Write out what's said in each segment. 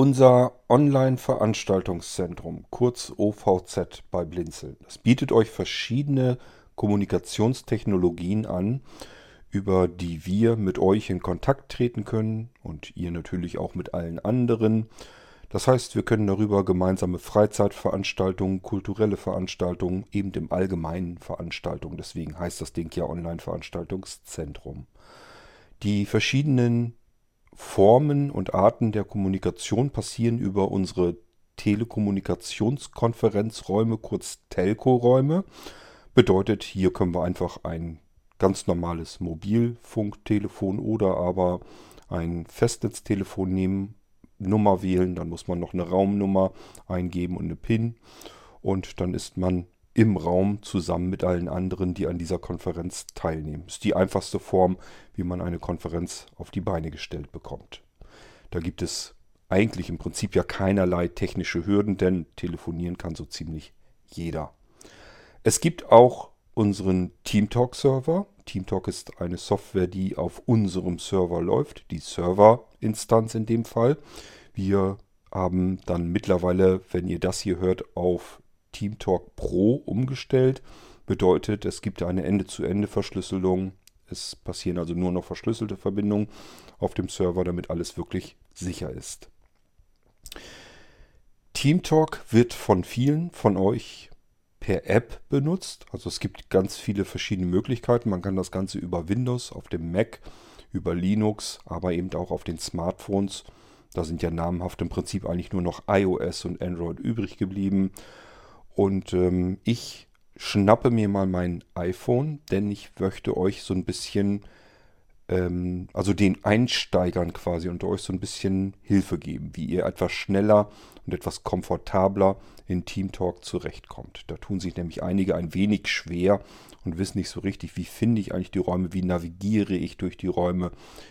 Unser Online-Veranstaltungszentrum, kurz OVZ bei Blinzeln, das bietet euch verschiedene Kommunikationstechnologien an, über die wir mit euch in Kontakt treten können und ihr natürlich auch mit allen anderen. Das heißt, wir können darüber gemeinsame Freizeitveranstaltungen, kulturelle Veranstaltungen, eben im Allgemeinen Veranstaltungen, deswegen heißt das Ding ja Online-Veranstaltungszentrum. Die verschiedenen Formen und Arten der Kommunikation passieren über unsere Telekommunikationskonferenzräume, kurz Telco-Räume. Bedeutet, hier können wir einfach ein ganz normales Mobilfunktelefon oder aber ein Festnetztelefon nehmen, Nummer wählen, dann muss man noch eine Raumnummer eingeben und eine PIN und dann ist man im Raum zusammen mit allen anderen, die an dieser Konferenz teilnehmen. Ist die einfachste Form, wie man eine Konferenz auf die Beine gestellt bekommt. Da gibt es eigentlich im Prinzip ja keinerlei technische Hürden, denn telefonieren kann so ziemlich jeder. Es gibt auch unseren TeamTalk-Server. TeamTalk ist eine Software, die auf unserem Server läuft, die Serverinstanz in dem Fall. Wir haben dann mittlerweile, wenn ihr das hier hört, auf TeamTalk Pro umgestellt. Bedeutet, es gibt eine Ende-zu-Ende-Verschlüsselung. Es passieren also nur noch verschlüsselte Verbindungen auf dem Server, damit alles wirklich sicher ist. TeamTalk wird von vielen von euch per App benutzt. Also es gibt ganz viele verschiedene Möglichkeiten. Man kann das Ganze über Windows, auf dem Mac, über Linux, aber eben auch auf den Smartphones. Da sind ja namhaft im Prinzip eigentlich nur noch iOS und Android übrig geblieben. Und ähm, ich schnappe mir mal mein iPhone, denn ich möchte euch so ein bisschen, ähm, also den Einsteigern quasi unter euch so ein bisschen Hilfe geben, wie ihr etwas schneller und etwas komfortabler in Teamtalk zurechtkommt. Da tun sich nämlich einige ein wenig schwer und wissen nicht so richtig, wie finde ich eigentlich die Räume, wie navigiere ich durch die Räume,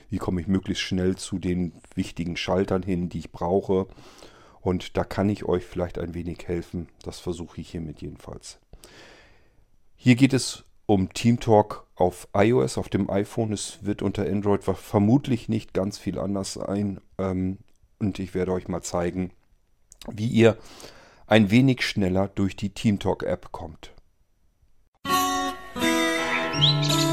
wie komme ich möglichst schnell zu den wichtigen Schaltern hin, die ich brauche. Und da kann ich euch vielleicht ein wenig helfen. Das versuche ich hiermit jedenfalls. Hier geht es um TeamTalk auf iOS, auf dem iPhone. Es wird unter Android vermutlich nicht ganz viel anders sein. Ähm, und ich werde euch mal zeigen, wie ihr ein wenig schneller durch die TeamTalk-App kommt. Musik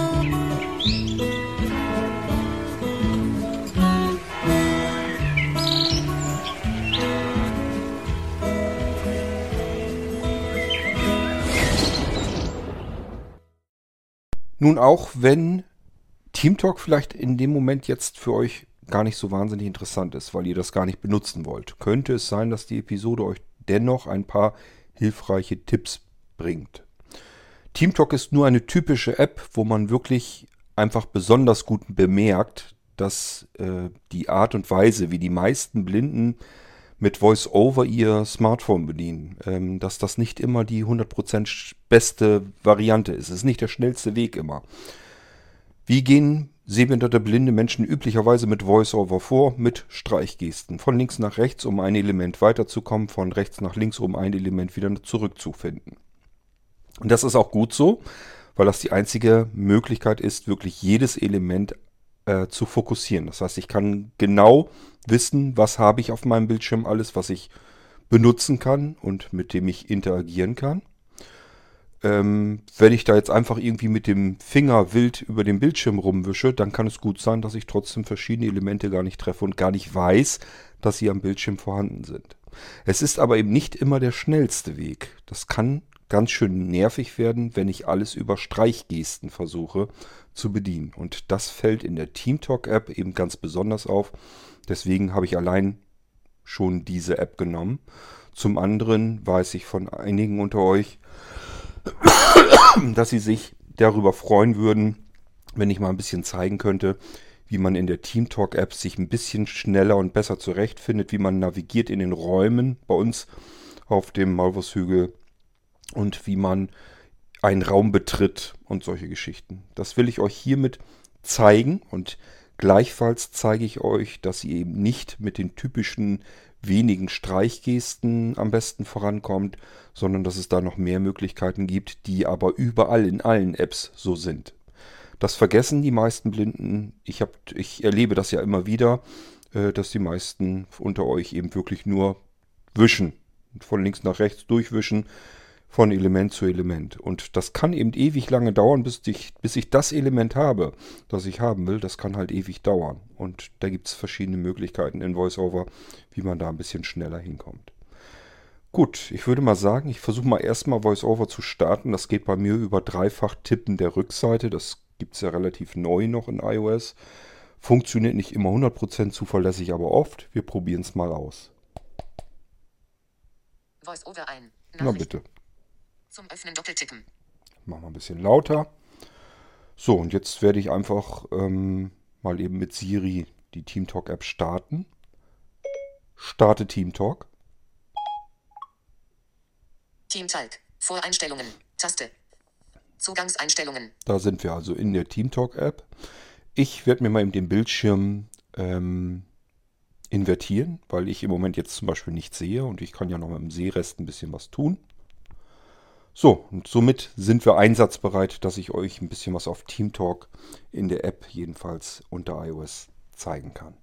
Nun auch, wenn TeamTalk vielleicht in dem Moment jetzt für euch gar nicht so wahnsinnig interessant ist, weil ihr das gar nicht benutzen wollt, könnte es sein, dass die Episode euch dennoch ein paar hilfreiche Tipps bringt. TeamTalk ist nur eine typische App, wo man wirklich einfach besonders gut bemerkt, dass äh, die Art und Weise, wie die meisten Blinden mit VoiceOver ihr Smartphone bedienen, ähm, dass das nicht immer die 100% beste Variante ist. Es ist nicht der schnellste Weg immer. Wie gehen sehbehinderte blinde Menschen üblicherweise mit VoiceOver vor? Mit Streichgesten. Von links nach rechts, um ein Element weiterzukommen, von rechts nach links, um ein Element wieder zurückzufinden. Und das ist auch gut so, weil das die einzige Möglichkeit ist, wirklich jedes Element äh, zu fokussieren. Das heißt, ich kann genau wissen, was habe ich auf meinem Bildschirm alles, was ich benutzen kann und mit dem ich interagieren kann. Ähm, wenn ich da jetzt einfach irgendwie mit dem Finger wild über den Bildschirm rumwische, dann kann es gut sein, dass ich trotzdem verschiedene Elemente gar nicht treffe und gar nicht weiß, dass sie am Bildschirm vorhanden sind. Es ist aber eben nicht immer der schnellste Weg. Das kann ganz schön nervig werden, wenn ich alles über Streichgesten versuche zu bedienen. Und das fällt in der TeamTalk-App eben ganz besonders auf. Deswegen habe ich allein schon diese App genommen. Zum anderen weiß ich von einigen unter euch, dass sie sich darüber freuen würden, wenn ich mal ein bisschen zeigen könnte, wie man in der TeamTalk-App sich ein bisschen schneller und besser zurechtfindet, wie man navigiert in den Räumen bei uns auf dem Maulwurfshügel und wie man einen Raum betritt und solche Geschichten. Das will ich euch hiermit zeigen und gleichfalls zeige ich euch, dass ihr eben nicht mit den typischen wenigen Streichgesten am besten vorankommt, sondern dass es da noch mehr Möglichkeiten gibt, die aber überall in allen Apps so sind. Das vergessen die meisten Blinden. Ich, hab, ich erlebe das ja immer wieder. äh, dass die meisten unter euch eben wirklich nur wischen. Von links nach rechts durchwischen, von Element zu Element. Und das kann eben ewig lange dauern, bis ich, bis ich das Element habe, das ich haben will. Das kann halt ewig dauern. Und da gibt es verschiedene Möglichkeiten in VoiceOver, wie man da ein bisschen schneller hinkommt. Gut, ich würde mal sagen, ich versuche mal erstmal VoiceOver zu starten. Das geht bei mir über dreifach Tippen der Rückseite. Das gibt es ja relativ neu noch in iOS. Funktioniert nicht immer 100% zuverlässig, aber oft. Wir probieren es mal aus. VoiceOver ein. Na bitte. Zum Öffnen doppeltippen. Machen wir ein bisschen lauter. So, und jetzt werde ich einfach ähm, mal eben mit Siri die TeamTalk App starten. Starte TeamTalk. Teamtalk. Voreinstellungen. Taste. Zugangseinstellungen. Da sind wir also in der TeamTalk App. Ich werde mir mal eben den Bildschirm ähm, invertieren, weil ich im Moment jetzt zum Beispiel nichts sehe und ich kann ja noch mit dem Sehrest ein bisschen was tun. So, und somit sind wir einsatzbereit, dass ich euch ein bisschen was auf TeamTalk in der App jedenfalls unter iOS zeigen kann.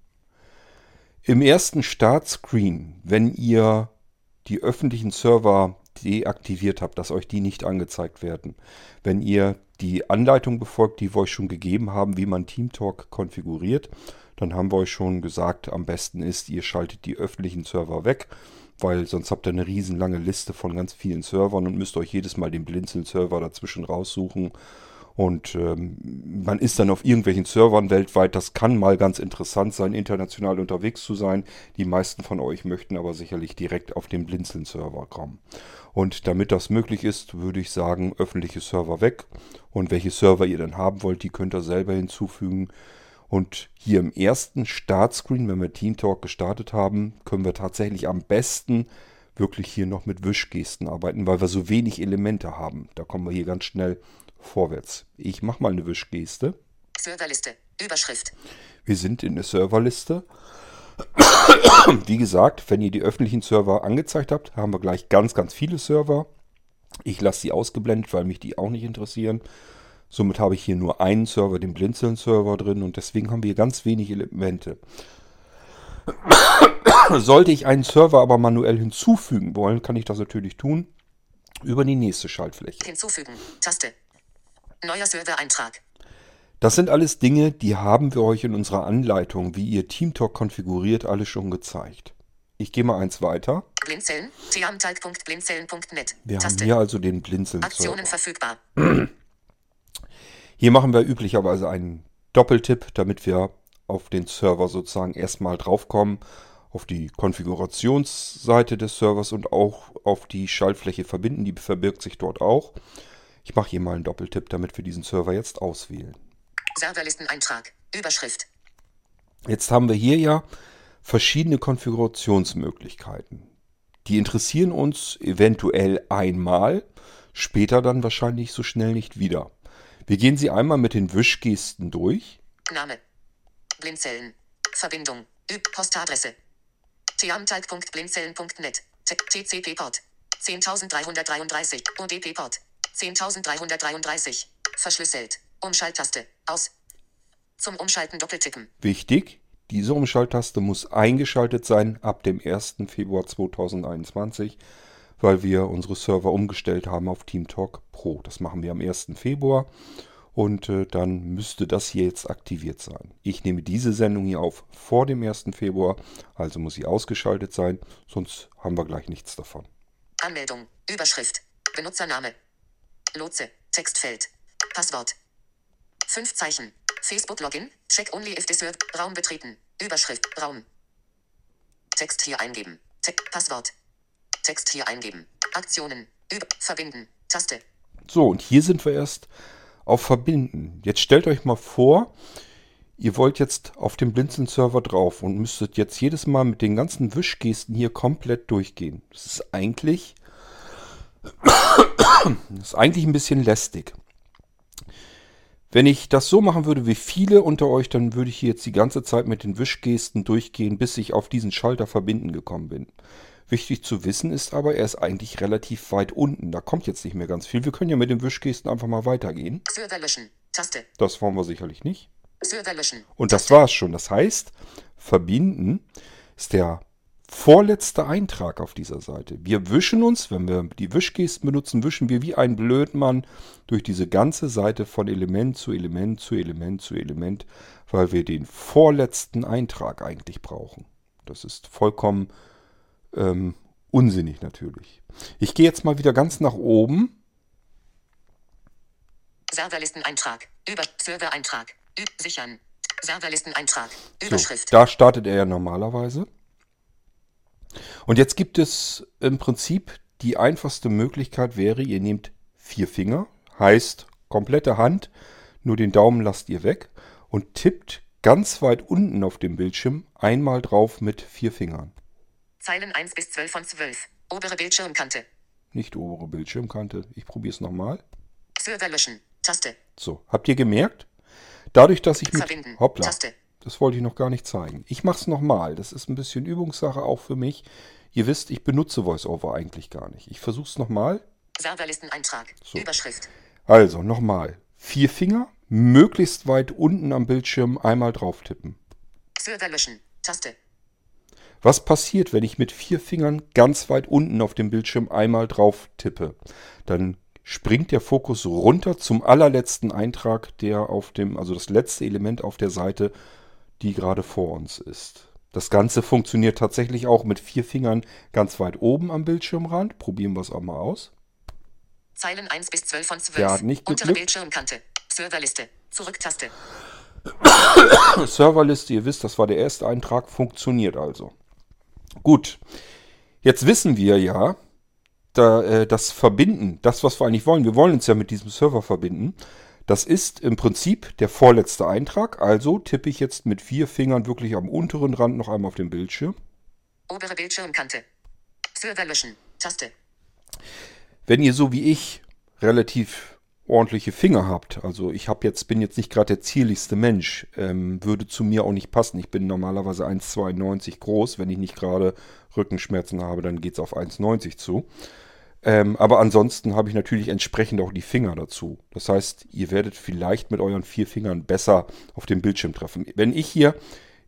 Im ersten Startscreen, wenn ihr die öffentlichen Server deaktiviert habt, dass euch die nicht angezeigt werden. Wenn ihr die Anleitung befolgt, die wir euch schon gegeben haben, wie man TeamTalk konfiguriert, dann haben wir euch schon gesagt, am besten ist, ihr schaltet die öffentlichen Server weg, weil sonst habt ihr eine riesenlange Liste von ganz vielen Servern und müsst euch jedes Mal den Blinzeln-Server dazwischen raussuchen. Und ähm, man ist dann auf irgendwelchen Servern weltweit. Das kann mal ganz interessant sein, international unterwegs zu sein. Die meisten von euch möchten aber sicherlich direkt auf den Blinzeln-Server kommen. Und damit das möglich ist, würde ich sagen, öffentliche Server weg. Und welche Server ihr dann haben wollt, die könnt ihr selber hinzufügen. Und hier im ersten Startscreen, wenn wir TeamTalk gestartet haben, können wir tatsächlich am besten wirklich hier noch mit Wischgesten arbeiten, weil wir so wenig Elemente haben. Da kommen wir hier ganz schnell vorwärts. Ich mache mal eine Wischgeste. Serverliste. Überschrift. Wir sind in der Serverliste. Wie gesagt, wenn ihr die öffentlichen Server angezeigt habt, haben wir gleich ganz, ganz viele Server. Ich lasse sie ausgeblendet, weil mich die auch nicht interessieren. Somit habe ich hier nur einen Server, den Blinzeln-Server drin und deswegen haben wir ganz wenig Elemente. Sollte ich einen Server aber manuell hinzufügen wollen, kann ich das natürlich tun über die nächste Schaltfläche. Hinzufügen. Taste. Neuer Servereintrag. Das sind alles Dinge, die haben wir euch in unserer Anleitung, wie ihr TeamTalk konfiguriert, alle schon gezeigt. Ich gehe mal eins weiter. Blinzeln. Wir haben hier also den Blinzeln-Server. Aktionen verfügbar. Hier machen wir üblicherweise einen Doppeltipp, damit wir auf den Server sozusagen erstmal draufkommen, auf die Konfigurationsseite des Servers und auch auf die Schaltfläche verbinden. Die verbirgt sich dort auch. Ich mache hier mal einen Doppeltipp, damit wir diesen Server jetzt auswählen. Serverlisteneintrag. Überschrift. Jetzt haben wir hier ja verschiedene Konfigurationsmöglichkeiten. Die interessieren uns eventuell einmal, später dann wahrscheinlich so schnell nicht wieder. Wir gehen sie einmal mit den Wischgesten durch. Name. Blinzeln. Verbindung. Üb Postadresse. teamtalk.blinzeln.net. TCP-Port. 10333. ODP-Port. 10333. Verschlüsselt. Umschalttaste. Aus. Zum Umschalten doppeltippen. Wichtig, diese Umschalttaste muss eingeschaltet sein ab dem 1. Februar 2021, weil wir unsere Server umgestellt haben auf TeamTalk Pro. Das machen wir am 1. Februar und äh, dann müsste das hier jetzt aktiviert sein. Ich nehme diese Sendung hier auf vor dem 1. Februar, also muss sie ausgeschaltet sein, sonst haben wir gleich nichts davon. Anmeldung. Überschrift. Benutzername. Lotse. Textfeld. Passwort. Fünf Zeichen. Facebook Login. Check only if this. Raum betreten. Überschrift. Raum. Text hier eingeben. Te Passwort. Text hier eingeben. Aktionen. Über verbinden. Taste. So, und hier sind wir erst auf Verbinden. Jetzt stellt euch mal vor, ihr wollt jetzt auf dem Blinzeln-Server drauf und müsstet jetzt jedes Mal mit den ganzen Wischgesten hier komplett durchgehen. Das ist eigentlich, das ist eigentlich ein bisschen lästig. Wenn ich das so machen würde wie viele unter euch, dann würde ich hier jetzt die ganze Zeit mit den Wischgesten durchgehen, bis ich auf diesen Schalter verbinden gekommen bin. Wichtig zu wissen ist aber, er ist eigentlich relativ weit unten. Da kommt jetzt nicht mehr ganz viel. Wir können ja mit den Wischgesten einfach mal weitergehen. Server löschen. Taste. Das wollen wir sicherlich nicht. Server löschen. Und das war's schon. Das heißt, verbinden ist der vorletzte Eintrag auf dieser Seite. Wir wischen uns, wenn wir die Wischgesten benutzen, wischen wir wie ein Blödmann durch diese ganze Seite von Element zu Element zu Element zu Element, weil wir den vorletzten Eintrag eigentlich brauchen. Das ist vollkommen ähm, unsinnig natürlich. Ich gehe jetzt mal wieder ganz nach oben. Serverlisteneintrag. Über Servereintrag. Üb sichern. Serverlisteneintrag. So, Überschrift. da startet er ja normalerweise. Und jetzt gibt es im Prinzip die einfachste Möglichkeit wäre, ihr nehmt vier Finger, heißt komplette Hand, nur den Daumen lasst ihr weg und tippt ganz weit unten auf dem Bildschirm einmal drauf mit vier Fingern. Zeilen 1 bis 12 von 12. Obere Bildschirmkante. Nicht obere Bildschirmkante. Ich probiere es nochmal. Server löschen. Taste. So, habt ihr gemerkt? Dadurch, dass ich mit... Verbinden. Hoppla. Taste. Das wollte ich noch gar nicht zeigen. Ich mache es nochmal. Das ist ein bisschen Übungssache auch für mich. Ihr wisst, ich benutze VoiceOver eigentlich gar nicht. Ich versuche es nochmal. Serverlisteneintrag. So. Überschrift. Also nochmal. Vier Finger, möglichst weit unten am Bildschirm einmal drauf tippen. Server löschen. Taste. Was passiert, wenn ich mit vier Fingern ganz weit unten auf dem Bildschirm einmal drauf tippe? Dann springt der Fokus runter zum allerletzten Eintrag, der auf dem, also das letzte Element auf der Seite, die gerade vor uns ist. Das Ganze funktioniert tatsächlich auch mit vier Fingern ganz weit oben am Bildschirmrand. Probieren wir es auch mal aus. Zeilen 1 bis 12 von 12. Ja, nicht Untere geglückt. Bildschirmkante. Serverliste. Zurücktaste. Serverliste, ihr wisst, das war der erste Eintrag, funktioniert also. Gut, jetzt wissen wir ja, da, äh, das Verbinden, das, was wir eigentlich wollen, wir wollen uns ja mit diesem Server verbinden, das ist im Prinzip der vorletzte Eintrag. Also tippe ich jetzt mit vier Fingern wirklich am unteren Rand noch einmal auf den Bildschirm. Obere Bildschirmkante. Server löschen. Taste. Wenn ihr so wie ich relativ ordentliche Finger habt, also ich habe jetzt bin jetzt nicht gerade der zierlichste Mensch, ähm, würde zu mir auch nicht passen. Ich bin normalerweise 1,92 groß. Wenn ich nicht gerade Rückenschmerzen habe, dann geht es auf 1,90 zu. Ähm, aber ansonsten habe ich natürlich entsprechend auch die Finger dazu. Das heißt, ihr werdet vielleicht mit euren vier Fingern besser auf den Bildschirm treffen. Wenn ich hier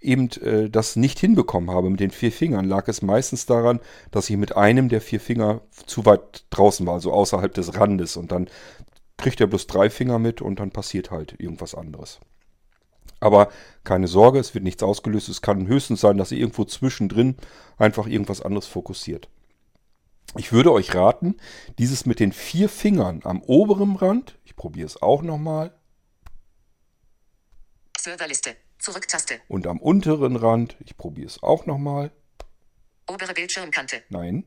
eben äh, das nicht hinbekommen habe mit den vier Fingern, lag es meistens daran, dass ich mit einem der vier Finger zu weit draußen war, also außerhalb des Randes. Und dann kriegt er bloß drei Finger mit und dann passiert halt irgendwas anderes. Aber keine Sorge, es wird nichts ausgelöst. Es kann höchstens sein, dass ihr irgendwo zwischendrin einfach irgendwas anderes fokussiert. Ich würde euch raten, dieses mit den vier Fingern am oberen Rand, ich probiere es auch nochmal, Serverliste. Zurücktaste. und am unteren Rand, ich probiere es auch nochmal, Obere Bildschirmkante. nein.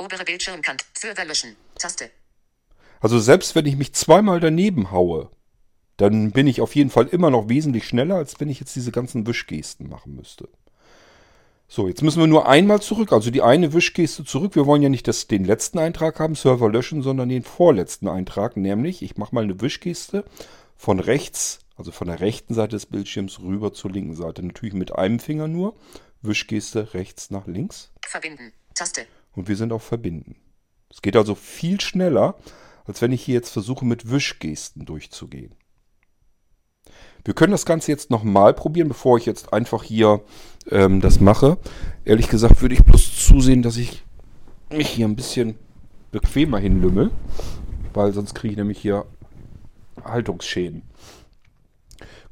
Obere Bildschirmkante. Server löschen. Taste. Also selbst wenn ich mich zweimal daneben haue, dann bin ich auf jeden Fall immer noch wesentlich schneller, als wenn ich jetzt diese ganzen Wischgesten machen müsste. So, jetzt müssen wir nur einmal zurück, also die eine Wischgeste zurück. Wir wollen ja nicht das, den letzten Eintrag haben, Server löschen, sondern den vorletzten Eintrag, nämlich ich mache mal eine Wischgeste von rechts, also von der rechten Seite des Bildschirms rüber zur linken Seite. Natürlich mit einem Finger nur. Wischgeste rechts nach links Verbinden. Taste. und wir sind auf Verbinden. Es geht also viel schneller, als wenn ich hier jetzt versuche, mit Wischgesten durchzugehen. Wir können das Ganze jetzt nochmal probieren, bevor ich jetzt einfach hier ähm, das mache. Ehrlich gesagt würde ich bloß zusehen, dass ich mich hier ein bisschen bequemer hinlümmel, weil sonst kriege ich nämlich hier Haltungsschäden.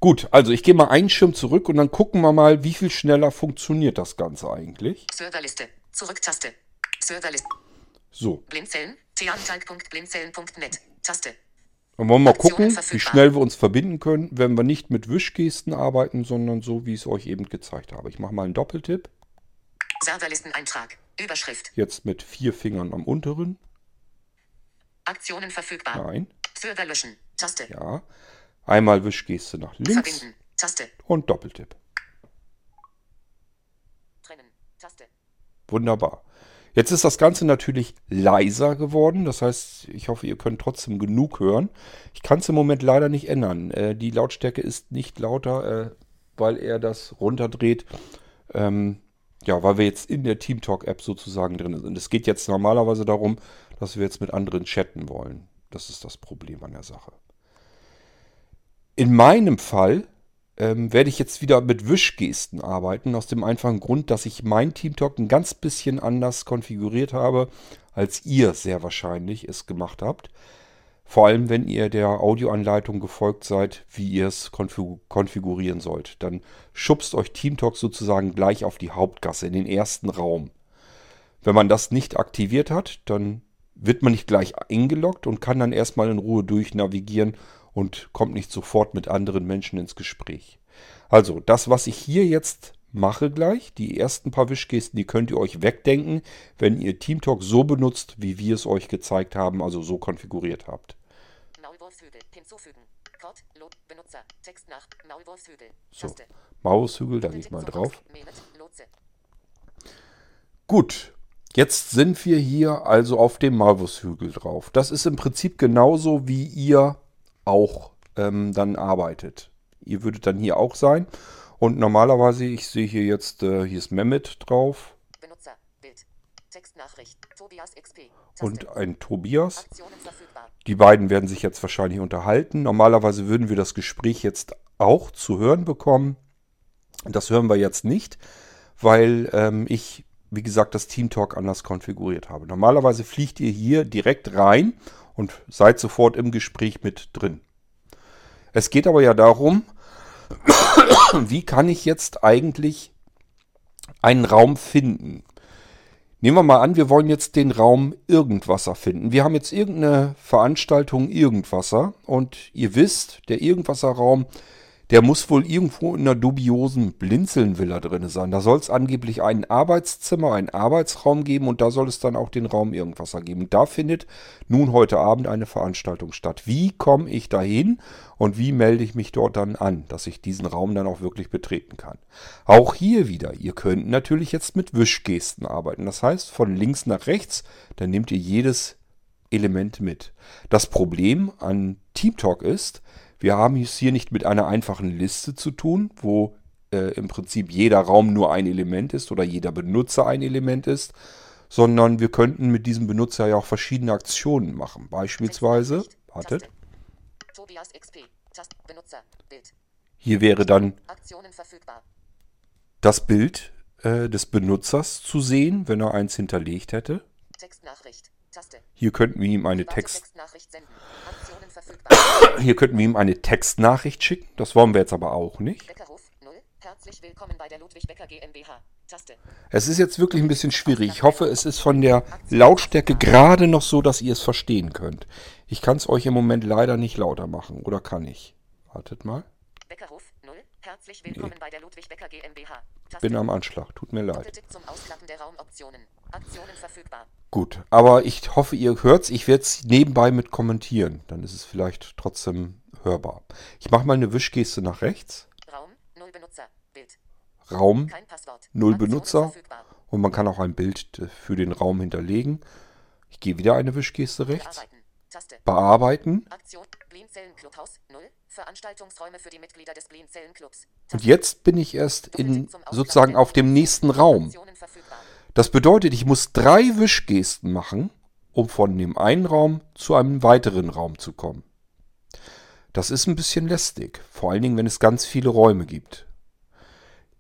Gut, also ich gehe mal einen Schirm zurück und dann gucken wir mal, wie viel schneller funktioniert das Ganze eigentlich. Serverliste. Zurücktaste. Serverliste. So, Blindzellen. Theanteig.blindzellen.net. Taste. Dann wollen wir mal gucken, wie schnell wir uns verbinden können, wenn wir nicht mit Wischgesten arbeiten, sondern so, wie ich es euch eben gezeigt habe. Ich mache mal einen Doppeltipp. Serverlisteneintrag. Überschrift. Jetzt mit vier Fingern am unteren. Aktionen verfügbar. Nein. Server löschen. Taste. Ja. Einmal Wischgeste nach links Verbinden. Taste. und Doppeltipp. Trennen. Taste. Wunderbar. Jetzt ist das Ganze natürlich leiser geworden. Das heißt, ich hoffe, ihr könnt trotzdem genug hören. Ich kann es im Moment leider nicht ändern. Äh, die Lautstärke ist nicht lauter, äh, weil er das runterdreht. Ähm, ja, weil wir jetzt in der TeamTalk-App sozusagen drin sind. Es geht jetzt normalerweise darum, dass wir jetzt mit anderen chatten wollen. Das ist das Problem an der Sache. In meinem Fall ähm, werde ich jetzt wieder mit Wischgesten arbeiten, aus dem einfachen Grund, dass ich mein TeamTalk ein ganz bisschen anders konfiguriert habe, als ihr sehr wahrscheinlich es gemacht habt. Vor allem, wenn ihr der Audioanleitung gefolgt seid, wie ihr es konfigurieren sollt. Dann schubst euch TeamTalk sozusagen gleich auf die Hauptgasse, in den ersten Raum. Wenn man das nicht aktiviert hat, dann wird man nicht gleich eingeloggt und kann dann erstmal in Ruhe durchnavigieren und kommt nicht sofort mit anderen Menschen ins Gespräch. Also, das, was ich hier jetzt mache gleich, die ersten paar Wischgesten, die könnt ihr euch wegdenken, wenn ihr TeamTalk so benutzt, wie wir es euch gezeigt haben, also so konfiguriert habt. Maulwurfshügel hinzufügen. Code, Lob, Benutzer, Text nach, Maulwurfshügel. So, Maulwurfshügel, da gehe ich mal drauf. Gut, Jetzt sind wir hier also auf dem Malvushügel drauf. Das ist im Prinzip genauso, wie ihr auch ähm, dann arbeitet. Ihr würdet dann hier auch sein. Und normalerweise, ich sehe hier jetzt, äh, hier ist Mehmet drauf. Benutzer, Bild, Textnachricht, Tobias XP. Und ein Tobias. Die beiden werden sich jetzt wahrscheinlich unterhalten. Normalerweise würden wir das Gespräch jetzt auch zu hören bekommen. Das hören wir jetzt nicht, weil ähm, ich wie gesagt, das TeamTalk anders konfiguriert habe. Normalerweise fliegt ihr hier direkt rein und seid sofort im Gespräch mit drin. Es geht aber ja darum, wie kann ich jetzt eigentlich einen Raum finden? Nehmen wir mal an, wir wollen jetzt den Raum Irgendwasser finden. Wir haben jetzt irgendeine Veranstaltung Irgendwasser und ihr wisst, der Irgendwasserraum der muss wohl irgendwo in einer dubiosen Blinzeln-Villa drin sein. Da soll es angeblich ein Arbeitszimmer, einen Arbeitsraum geben und da soll es dann auch den Raum Irgendwasser geben. Und da findet nun heute Abend eine Veranstaltung statt. Wie komme ich da hin und wie melde ich mich dort dann an, dass ich diesen Raum dann auch wirklich betreten kann? Auch hier wieder, ihr könnt natürlich jetzt mit Wischgesten arbeiten. Das heißt, von links nach rechts, dann nehmt ihr jedes Element mit. Das Problem an TeamTalk ist, wir haben es hier nicht mit einer einfachen Liste zu tun, wo äh, im Prinzip jeder Raum nur ein Element ist oder jeder Benutzer ein Element ist, sondern wir könnten mit diesem Benutzer ja auch verschiedene Aktionen machen. Beispielsweise, wartet. Hier wäre dann das Bild äh, des Benutzers zu sehen, wenn er eins hinterlegt hätte. Textnachricht. Hier könnten wir ihm eine Text Hier könnten wir ihm eine Textnachricht schicken. Das wollen wir jetzt aber auch nicht. Es ist jetzt wirklich ein bisschen schwierig. Ich hoffe, es ist von der Lautstärke gerade noch so, dass ihr es verstehen könnt. Ich kann es euch im Moment leider nicht lauter machen. Oder kann ich? Wartet mal. Beckerhof, 0. Herzlich willkommen nee. bei der Ludwig Becker GmbH. Bin am Anschlag. Tut mir leid. Zum Ausklappen der Raumoptionen. Aktionen verfügbar. Gut, aber ich hoffe, ihr hört's. Ich werde es nebenbei mit kommentieren. Dann ist es vielleicht trotzdem hörbar. Ich mache mal eine Wischgeste nach rechts. Raum, null Benutzer, Bild. Raum, null Benutzer. Und man kann auch ein Bild für den Raum hinterlegen. Ich gehe wieder eine Wischgeste rechts. Bearbeiten. Bearbeiten. Aktion, Blinzellenclubhaus, 0. Veranstaltungsräume für die Mitglieder des Blinzellenclubs. Und jetzt bin ich erst in, sozusagen auf dem nächsten Raum. Das bedeutet, ich muss drei Wischgesten machen, um von dem einen Raum zu einem weiteren Raum zu kommen. Das ist ein bisschen lästig, vor allen Dingen, wenn es ganz viele Räume gibt.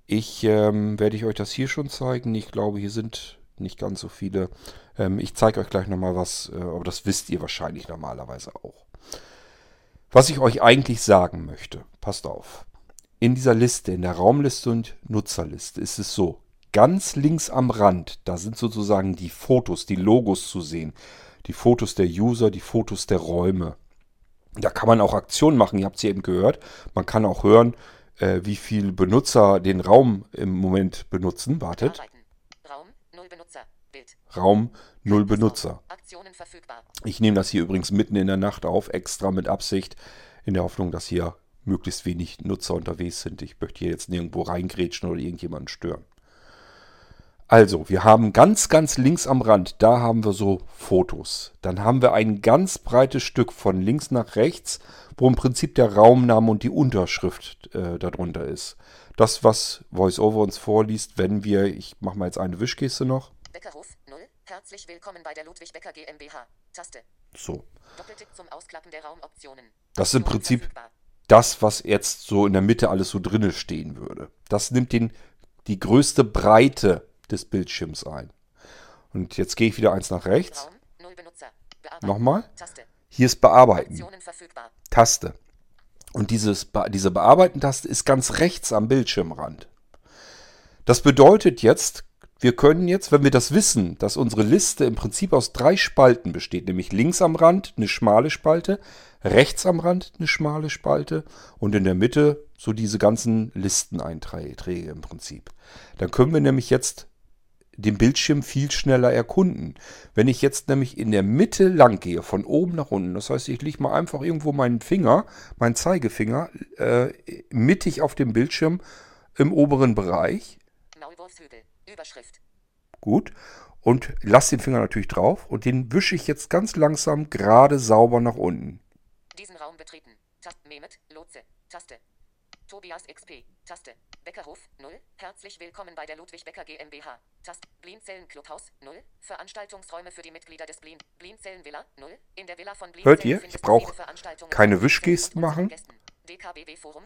Ich ähm, werde ich euch das hier schon zeigen. Ich glaube, hier sind nicht ganz so viele. Ähm, ich zeige euch gleich nochmal was, äh, aber das wisst ihr wahrscheinlich normalerweise auch. Was ich euch eigentlich sagen möchte, passt auf. In dieser Liste, in der Raumliste und Nutzerliste ist es so, ganz links am Rand, da sind sozusagen die Fotos, die Logos zu sehen. Die Fotos der User, die Fotos der Räume. Da kann man auch Aktionen machen, ihr habt es eben gehört. Man kann auch hören, äh, wie viele Benutzer den Raum im Moment benutzen. Wartet. Raum, null Benutzer. Bild. Raum, null Benutzer. Ich nehme das hier übrigens mitten in der Nacht auf, extra mit Absicht, in der Hoffnung, dass hier möglichst wenig Nutzer unterwegs sind. Ich möchte hier jetzt nirgendwo reingrätschen oder irgendjemanden stören. Also, wir haben ganz, ganz links am Rand, da haben wir so Fotos. Dann haben wir ein ganz breites Stück von links nach rechts, wo im Prinzip der Raumname und die Unterschrift äh, darunter ist. Das, was VoiceOver uns vorliest, wenn wir, ich mache mal jetzt eine Wischgeste noch. Beckerhof, 0. Herzlich willkommen bei der Ludwig Becker GmbH. Taste. So. Doppeltick zum Ausklappen der Raumoptionen. Das ist im Prinzip das, was jetzt so in der Mitte alles so drinne stehen würde. Das nimmt den, die größte Breite des Bildschirms ein. Und jetzt gehe ich wieder eins nach rechts. Nochmal. Hier ist Bearbeiten. Taste. Und dieses, diese Bearbeiten-Taste ist ganz rechts am Bildschirmrand. Das bedeutet jetzt, wir können jetzt, wenn wir das wissen, dass unsere Liste im Prinzip aus drei Spalten besteht, nämlich links am Rand eine schmale Spalte, rechts am Rand eine schmale Spalte und in der Mitte so diese ganzen Listeneinträge im Prinzip. Dann können wir nämlich jetzt den Bildschirm viel schneller erkunden. Wenn ich jetzt nämlich in der Mitte lang gehe, von oben nach unten, das heißt, ich lege mal einfach irgendwo meinen Finger, meinen Zeigefinger, äh, mittig auf dem Bildschirm im oberen Bereich, Maulwurfshügel. Überschrift. gut, und lasse den Finger natürlich drauf und den wische ich jetzt ganz langsam gerade sauber nach unten. Diesen Raum betreten. Taste. Mehmet. Lotse. Taste. Tobias XP. Taste. Beckerhof. 0. Herzlich willkommen bei der Ludwig Becker GmbH. Taste. Blinzellen Clubhaus. 0. Veranstaltungsräume für die Mitglieder des Blin Blinzellen Villa. 0. In der Villa von Blinzellen Hört ihr? Ich du brauch viele Veranstaltungen keine Wischgesten machen.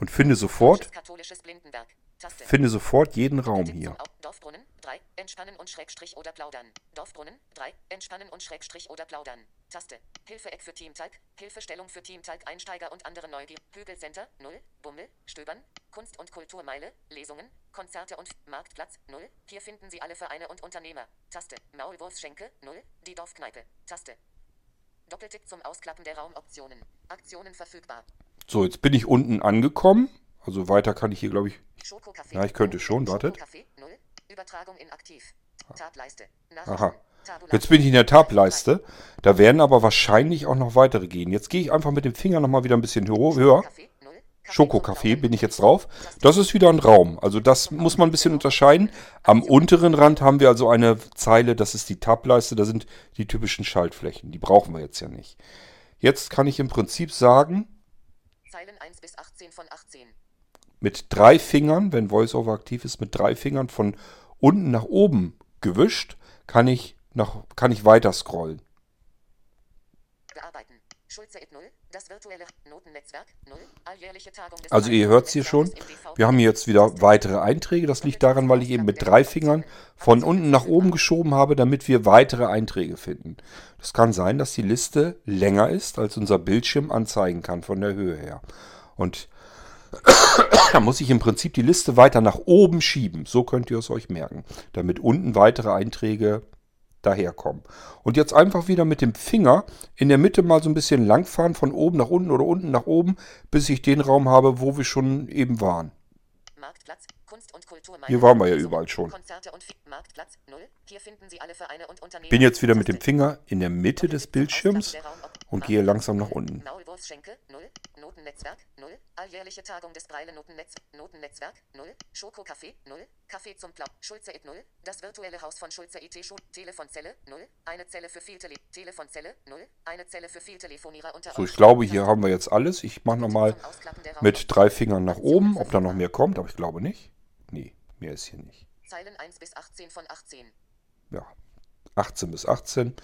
Und finde sofort. Taste. finde sofort jeden Raum hier. Dorfbrunnen 3. Entspannen und Schrägstrich oder plaudern. Dorfbrunnen 3. Entspannen und Schrägstrich oder plaudern. Taste. Hilfeeck für Teamtalk. Hilfestellung für Teamtalk Einsteiger und andere Neugier. Hügelcenter 0. Bummel. Stöbern. Kunst- und Kulturmeile. Lesungen. Konzerte und Marktplatz 0. Hier finden Sie alle Vereine und Unternehmer. Taste. Maulwurfsschenke 0. Die Dorfkneipe. Taste. Doppeltipp zum Ausklappen der Raumoptionen. Aktionen verfügbar. So, jetzt bin ich unten angekommen. Also weiter kann ich hier, glaube ich. Ja, ich könnte schon, wartet. Schokocafé 0. Übertragung inaktiv. Tableiste. Aha. Jetzt bin ich in der Tableiste. Da werden aber wahrscheinlich auch noch weitere gehen. Jetzt gehe ich einfach mit dem Finger nochmal wieder ein bisschen höher. Schokocafé bin ich jetzt drauf. Das ist wieder ein Raum. Also das muss man ein bisschen unterscheiden. Am unteren Rand haben wir also eine Zeile, das ist die Tableiste. Da sind die typischen Schaltflächen. Die brauchen wir jetzt ja nicht. Jetzt kann ich im Prinzip sagen, Zeilen 1 bis 18 von 18. mit drei Fingern, wenn VoiceOver aktiv ist, mit drei Fingern von unten nach oben gewischt, kann ich, nach, kann ich weiter scrollen. Bearbeiten. Schulze et 0. Das virtuelle Notennetzwerk 0. Alljährliche Tagung des Also ihr hört es hier schon, wir haben hier jetzt wieder weitere Einträge. Das liegt daran, weil ich eben mit drei Fingern von unten nach oben geschoben habe, damit wir weitere Einträge finden. Das kann sein, dass die Liste länger ist, als unser Bildschirm anzeigen kann von der Höhe her. Und da muss ich im Prinzip die Liste weiter nach oben schieben. So könnt ihr es euch merken, damit unten weitere Einträge daherkommen. Und jetzt einfach wieder mit dem Finger in der Mitte mal so ein bisschen langfahren, von oben nach unten oder unten nach oben, bis ich den Raum habe, wo wir schon eben waren. Marktplatz, Kunst. Hier waren wir ja überall schon. Konzerte und Fi- Marktplatz 0. Hier finden Sie alle Vereine und Unternehmen. Bin jetzt wieder mit dem. Finger in der Mitte des Bildschirms und gehe langsam nach unten. Maulwurfsschenke 0. Notennetzwerk 0. Alljährliche Tagung des Breile Notennetz Notennetzwerk 0. Schokocafé 0. Kaffee zum Plau. Schulze et 0. Das virtuelle Haus von Schulze IT Schu Telefonzelle 0. Eine Zelle für Vieltele Telefonzelle 0. Eine Zelle für Vieltelefonierer unter So, ich glaube, hier haben wir jetzt alles. Ich mache nochmal mit drei Fingern nach oben, ob da noch mehr kommt, aber ich glaube nicht. Nee, mehr ist hier nicht. Zeilen 1 bis 18 von 18. Ja, 18 bis 18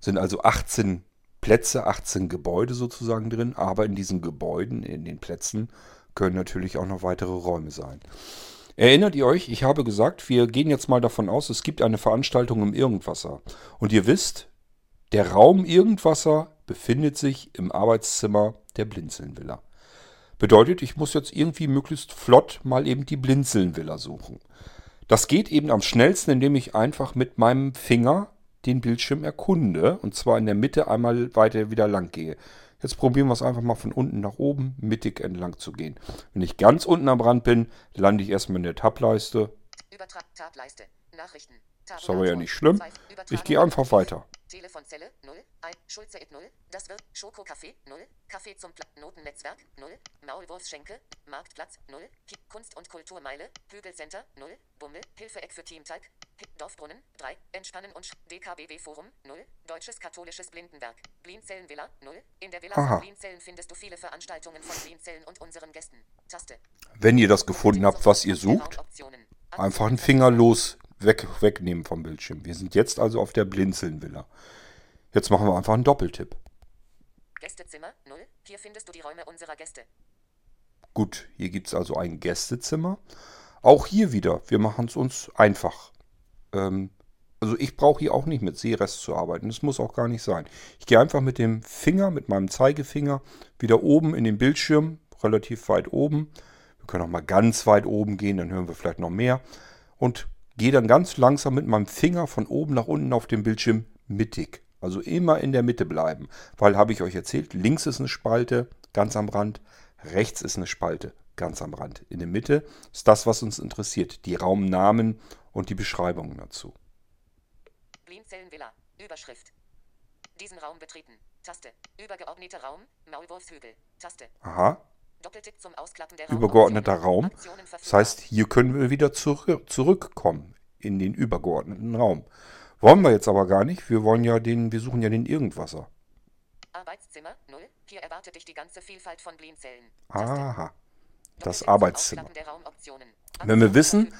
sind also 18 Plätze, 18 Gebäude sozusagen drin, aber in diesen Gebäuden, in den Plätzen, können natürlich auch noch weitere Räume sein. Erinnert ihr euch, ich habe gesagt, wir gehen jetzt mal davon aus, es gibt eine Veranstaltung im Irgendwasser. Und ihr wisst, der Raum Irgendwasser befindet sich im Arbeitszimmer der Blinzelnvilla. Bedeutet, ich muss jetzt irgendwie möglichst flott mal eben die Blinzelnvilla suchen. Das geht eben am schnellsten, indem ich einfach mit meinem Finger den Bildschirm erkunde und zwar in der Mitte einmal weiter wieder lang gehe. Jetzt probieren wir es einfach mal von unten nach oben mittig entlang zu gehen. Wenn ich ganz unten am Rand bin, lande ich erstmal in der Tableiste. Übertrag Tableiste. Nachrichten. Ist aber ja nicht schlimm. Ich gehe einfach weiter. Telefonzelle 0. Ein Schulze et 0. Das wird Schokocafé 0. Kaffee zum Pla Notennetzwerk 0. Maulwurfsschenke. Marktplatz 0. Ki Kunst- und Kulturmeile. Hügelcenter 0. Bummel. Hilfeeck für Teamtalk. Hi- Dorfbrunnen 3. Entspannen und Sch DKBW Forum 0. Deutsches Katholisches Blindenberg. Blinzellenvilla 0. In der Villa Aha. von Blinzellen findest du viele Veranstaltungen von Blinzellen und unseren Gästen. Taste. Wenn ihr das gefunden habt, was ihr sucht, einfach einen Finger los weg, wegnehmen vom Bildschirm. Wir sind jetzt also auf der Blinzelnvilla. Jetzt machen wir einfach einen Doppeltipp. Gästezimmer 0. Hier findest du die Räume unserer Gäste. Gut, hier gibt es also ein Gästezimmer. Auch hier wieder, wir machen es uns einfach. Ähm, also ich brauche hier auch nicht mit Seerest zu arbeiten. Das muss auch gar nicht sein. Ich gehe einfach mit dem Finger, mit meinem Zeigefinger, wieder oben in den Bildschirm, relativ weit oben. Wir können auch mal ganz weit oben gehen, dann hören wir vielleicht noch mehr. Und gehe dann ganz langsam mit meinem Finger von oben nach unten auf dem Bildschirm mittig. Also immer in der Mitte bleiben. Weil, habe ich euch erzählt, links ist eine Spalte, ganz am Rand. Rechts ist eine Spalte, ganz am Rand. In der Mitte ist das, was uns interessiert. Die Raumnamen und die Beschreibungen dazu. Blinzellenvilla. Überschrift. Diesen Raum betreten. Taste. Übergeordneter Raum. Maulwurfshügel. Taste. Aha. Übergeordneter Raum. Das heißt, hier können wir wieder zurück, zurückkommen in den übergeordneten Raum. Wollen wir jetzt aber gar nicht. Wir wollen ja den, wir suchen ja den Irgendwasser. Arbeitszimmer 0. Hier erwartet dich die ganze Vielfalt von Blinzellen. Aha. Das Arbeitszimmer. Wenn wir wissen.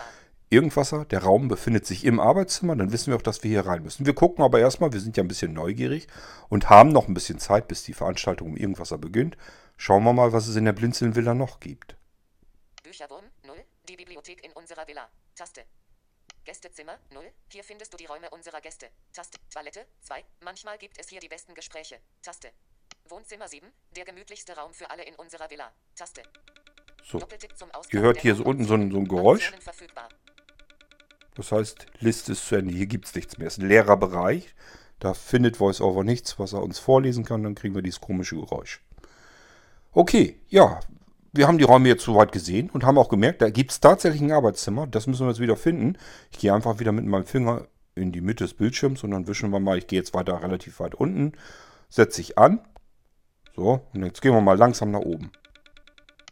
Irgendwasser, der Raum befindet sich im Arbeitszimmer, dann wissen wir auch, dass wir hier rein müssen. Wir gucken aber erstmal, wir sind ja ein bisschen neugierig und haben noch ein bisschen Zeit, bis die Veranstaltung um Irgendwasser beginnt. Schauen wir mal, was es in der Blinzeln-Villa noch gibt. Bücherwurm 0. Die Bibliothek in unserer Villa. Taste. Gästezimmer 0. Hier findest du die Räume unserer Gäste. Taste. Toilette 2. Manchmal gibt es hier die besten Gespräche. Taste. Wohnzimmer 7. Der gemütlichste Raum für alle in unserer Villa. Taste. So, ihr hört hier so unten so ein, so ein. Geräusch. Das heißt, Liste ist zu Ende. Hier gibt es nichts mehr. Es ist ein leerer Bereich. Da findet VoiceOver nichts, was er uns vorlesen kann. Dann kriegen wir dieses komische Geräusch. Okay, ja. Wir haben die Räume jetzt soweit gesehen und haben auch gemerkt, da gibt es tatsächlich ein Arbeitszimmer. Das müssen wir jetzt wieder finden. Ich gehe einfach wieder mit meinem Finger in die Mitte des Bildschirms und dann wischen wir mal. Ich gehe jetzt weiter relativ weit unten. Setze ich an. So, und jetzt gehen wir mal langsam nach oben.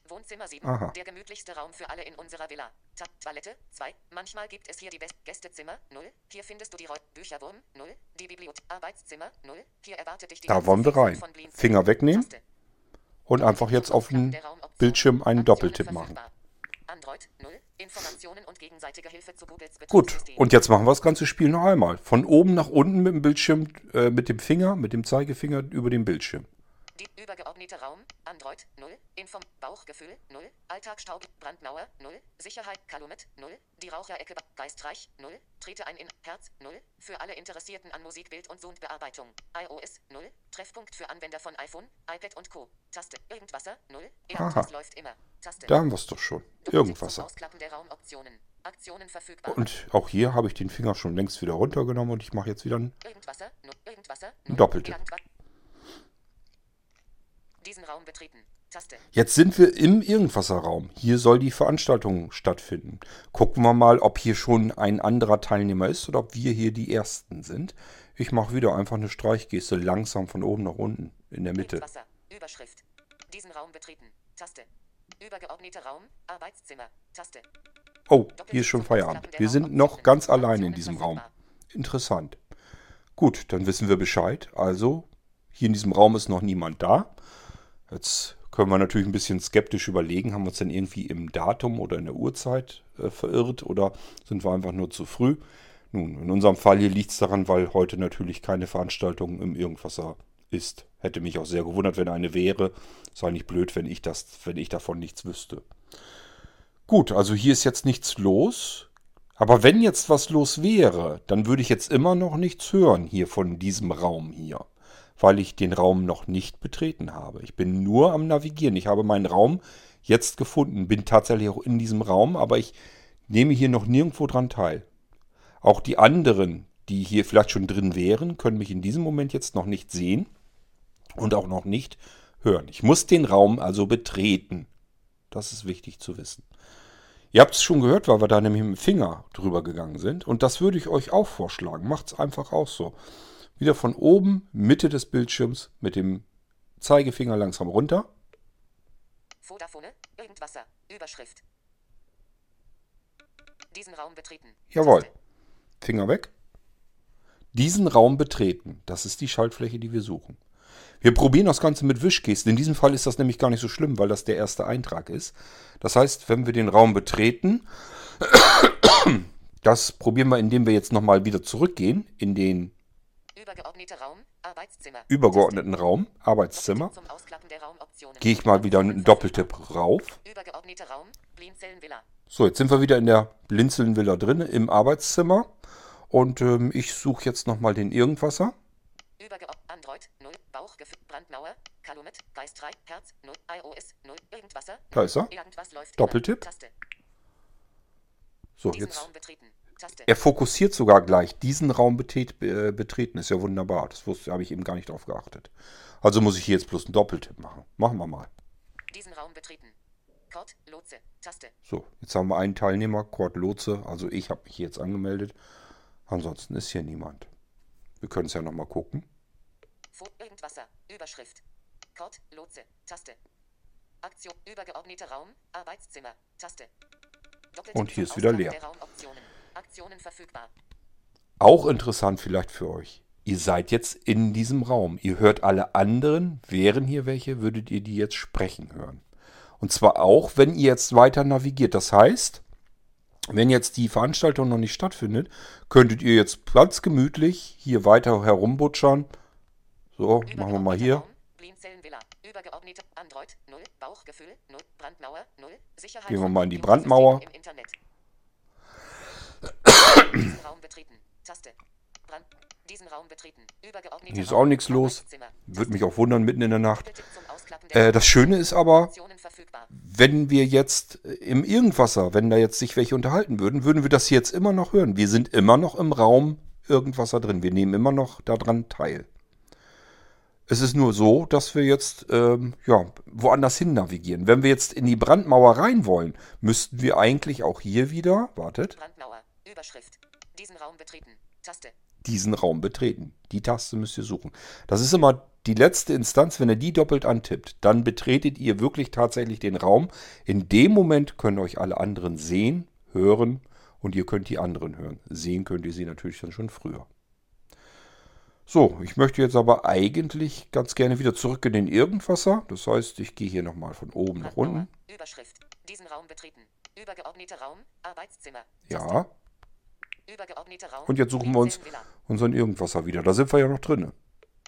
Wohnzimmer 7. Aha. Der gemütlichste Raum für alle in unserer Villa. Ta Toilette 2. Manchmal gibt es hier die Best Gästezimmer 0. Hier findest du die Räu Bücherwurm 0. Die Bibliothek. Arbeitszimmer 0. Hier erwartet dich die Da wollen wir rein. Finger wegnehmen Taste. Und einfach jetzt auf den Bildschirm einen Doppeltipp machen. Android 0. Informationen und gegenseitige Hilfe zu Googles Gut, und jetzt machen wir das ganze Spiel noch einmal. Von oben nach unten mit dem Bildschirm, äh, mit dem Finger, mit dem Zeigefinger über den Bildschirm. Die übergeordnete Raum, Android 0, Inform Bauchgefühl 0, Alltagsstaub, Brandmauer 0, Sicherheit Kalumet 0, die Raucherecke Geistreich 0, trete ein in Herz 0, für alle Interessierten an Musik, Bild und Soundbearbeitung, iOS 0, Treffpunkt für Anwender von iPhone, iPad und Co. Taste, Irgendwasser 0, Irgendwas läuft immer. Taste. Da haben wir es doch schon. Irgendwas. Verfügbar. Und auch hier habe ich den Finger schon längst wieder runtergenommen und ich mache jetzt wieder einen. Irgendwasser, Irgendwasser, Ein Doppeltipp. Diesen Raum betreten. Taste. Jetzt sind wir im Irgendwasserraum. Hier soll die Veranstaltung stattfinden. Gucken wir mal, ob hier schon ein anderer Teilnehmer ist oder ob wir hier die Ersten sind. Ich mache wieder einfach eine Streichgeste langsam von oben nach unten in der Mitte. Überschrift. Diesen Raum betreten. Taste. Übergeordneter Raum. Arbeitszimmer. Taste. Oh, hier ist schon Feierabend. Wir sind noch ganz allein in diesem Raum. Interessant. Gut, dann wissen wir Bescheid. Also, hier in diesem Raum ist noch niemand da. Jetzt können wir natürlich ein bisschen skeptisch überlegen, haben wir uns denn irgendwie im Datum oder in der Uhrzeit äh, verirrt oder sind wir einfach nur zu früh? Nun, in unserem Fall hier liegt es daran, weil heute natürlich keine Veranstaltung im Irgendwasser ist. Hätte mich auch sehr gewundert, wenn eine wäre. Sei nicht blöd, wenn ich das, wenn ich davon nichts wüsste. Gut, also hier ist jetzt nichts los. Aber wenn jetzt was los wäre, dann würde ich jetzt immer noch nichts hören hier von diesem Raum hier. Weil ich den Raum noch nicht betreten habe. Ich bin nur am Navigieren. Ich habe meinen Raum jetzt gefunden. Bin tatsächlich auch in diesem Raum, aber ich nehme hier noch nirgendwo dran teil. Auch die anderen, die hier vielleicht schon drin wären, können mich in diesem Moment jetzt noch nicht sehen und auch noch nicht hören. Ich muss den Raum also betreten. Das ist wichtig zu wissen. Ihr habt es schon gehört, weil wir da nämlich mit dem Finger drüber gegangen sind. Und das würde ich euch auch vorschlagen. Macht es einfach auch so. Wieder von oben, Mitte des Bildschirms, mit dem Zeigefinger langsam runter. Vodafone. Irgendwasser. Überschrift. Diesen Raum betreten. Jawohl. Finger weg. Diesen Raum betreten. Das ist die Schaltfläche, die wir suchen. Wir probieren das Ganze mit Wischgesten. In diesem Fall ist das nämlich gar nicht so schlimm, weil das der erste Eintrag ist. Das heißt, wenn wir den Raum betreten, das probieren wir, indem wir jetzt nochmal wieder zurückgehen in den Übergeordneter Raum, Arbeitszimmer. übergeordneten Raum, Arbeitszimmer. Gehe ich mal wieder einen Doppeltipp rauf. Übergeordneter Raum, Blinzellenvilla. So, jetzt sind wir wieder in der Blinzeln-Villa drin, im Arbeitszimmer. Und ähm, ich suche jetzt nochmal den Irgendwasser. Übergeordnet Android 0, Bauchgefühl, Brandmauer, Calumet, Geistreich, Herz 0, iOS 0, Irgendwasser. Da ist er. Irgendwas läuft Doppeltipp. Taste. So, Diesen jetzt. Raum betreten. Er fokussiert sogar gleich. Diesen Raum betret, äh, betreten ist ja wunderbar. Das wusste, habe ich eben gar nicht drauf geachtet. Also muss ich hier jetzt bloß einen Doppeltipp machen. Machen wir mal. Diesen Raum betreten. Kord, Lotse, Taste. So, jetzt haben wir einen Teilnehmer, Kurt Lotze. Also ich habe mich hier jetzt angemeldet. Ansonsten ist hier niemand. Wir können es ja nochmal gucken. Fo Irgendwasser. Überschrift. Kord, Lotse, Taste. Aktion. Übergeordneter Raum, Arbeitszimmer. Taste. Doppeltipp Und hier ist wieder leer. Aktionen verfügbar. Auch interessant vielleicht für euch. Ihr seid jetzt in diesem Raum. Ihr hört alle anderen. Wären hier welche, würdet ihr die jetzt sprechen hören. Und zwar auch, wenn ihr jetzt weiter navigiert. Das heißt, wenn jetzt die Veranstaltung noch nicht stattfindet, könntet ihr jetzt ganz gemütlich hier weiter herumbutschern. So, machen wir mal hier. Raum, Blinzellenvilla. Übergeordnete Android 0, Bauchgefühl 0, Brandmauer 0, Sicherheit. Gehen wir mal in die Brandmauer. Diesen Raum betreten. Taste. Brand. Diesen Raum betreten. Übergeordneter Hier ist auch nichts los. Würde mich auch wundern mitten in der Nacht. Äh, das Schöne ist aber, wenn wir jetzt äh, im Irgendwasser, wenn da jetzt sich welche unterhalten würden, würden wir das jetzt immer noch hören. Wir sind immer noch im Raum Irgendwasser drin. Wir nehmen immer noch daran teil. Es ist nur so, dass wir jetzt ähm, ja, woanders hin navigieren. Wenn wir jetzt in die Brandmauer rein wollen, müssten wir eigentlich auch hier wieder, wartet, Brandmauer. Überschrift. Diesen Raum betreten. Taste. diesen Raum betreten. Die Taste müsst ihr suchen. Das ist immer die letzte Instanz. Wenn ihr die doppelt antippt, dann betretet ihr wirklich tatsächlich den Raum. In dem Moment können euch alle anderen sehen, hören und ihr könnt die anderen hören. Sehen könnt ihr sie natürlich dann schon früher. So, ich möchte jetzt aber eigentlich ganz gerne wieder zurück in den Irgendwasser. Das heißt, ich gehe hier nochmal von oben nach unten. Überschrift. Diesen Raum betreten. Übergeordneter Raum. Arbeitszimmer. Ja. Und jetzt suchen wir uns unseren Irgendwasser wieder. Da sind wir ja noch drin.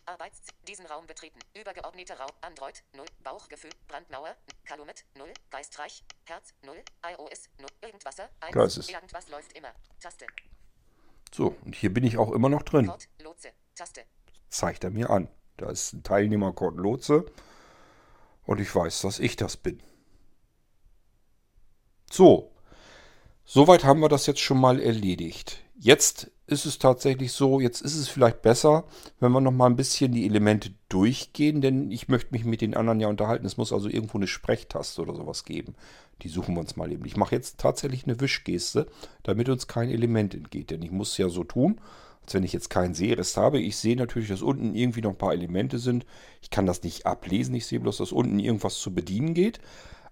Arbeits diesen Raum betreten. Übergeordneter Raum. Android 0. Bauchgefühl. Brandmauer. Calumet 0. Geistreich. Herz 0. iOS 0. Irgendwasser 1. Da ist es. Irgendwas läuft immer. Taste. So, und hier bin ich auch immer noch drin. Kord. Lotse. Taste. zeigt er mir an. Da ist ein Teilnehmer Kurt Lotze und ich weiß, dass ich das bin. So, soweit haben wir das jetzt schon mal erledigt. Jetzt ist es tatsächlich so, jetzt ist es vielleicht besser, wenn wir noch mal ein bisschen die Elemente durchgehen, denn ich möchte mich mit den anderen ja unterhalten. Es muss also irgendwo eine Sprechtaste oder sowas geben. Die suchen wir uns mal eben. Ich mache jetzt tatsächlich eine Wischgeste, damit uns kein Element entgeht, denn ich muss ja so tun, als wenn ich jetzt keinen Sehrest habe. Ich sehe natürlich, dass unten irgendwie noch ein paar Elemente sind. Ich kann das nicht ablesen. Ich sehe bloß, dass unten irgendwas zu bedienen geht.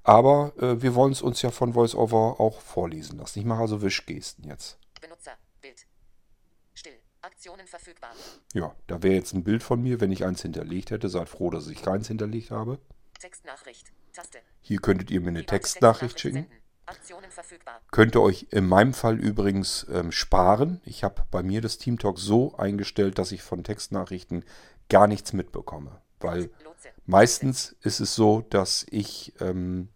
Aber äh, wir wollen es uns ja von VoiceOver auch vorlesen lassen. Ich mache also Wischgesten jetzt. Benutzer. Bild. Still. Aktionen verfügbar. Ja, da wäre jetzt ein Bild von mir, wenn ich eins hinterlegt hätte. Seid froh, dass ich keins hinterlegt habe. Textnachricht. Taste. Hier könntet ihr mir eine Textnachricht schicken. senden. Aktionen verfügbar. Könnt ihr euch in meinem Fall übrigens ähm, sparen. Ich habe bei mir das TeamTalk so eingestellt, dass ich von Textnachrichten gar nichts mitbekomme. Weil meistens ist es so, dass ich ähm,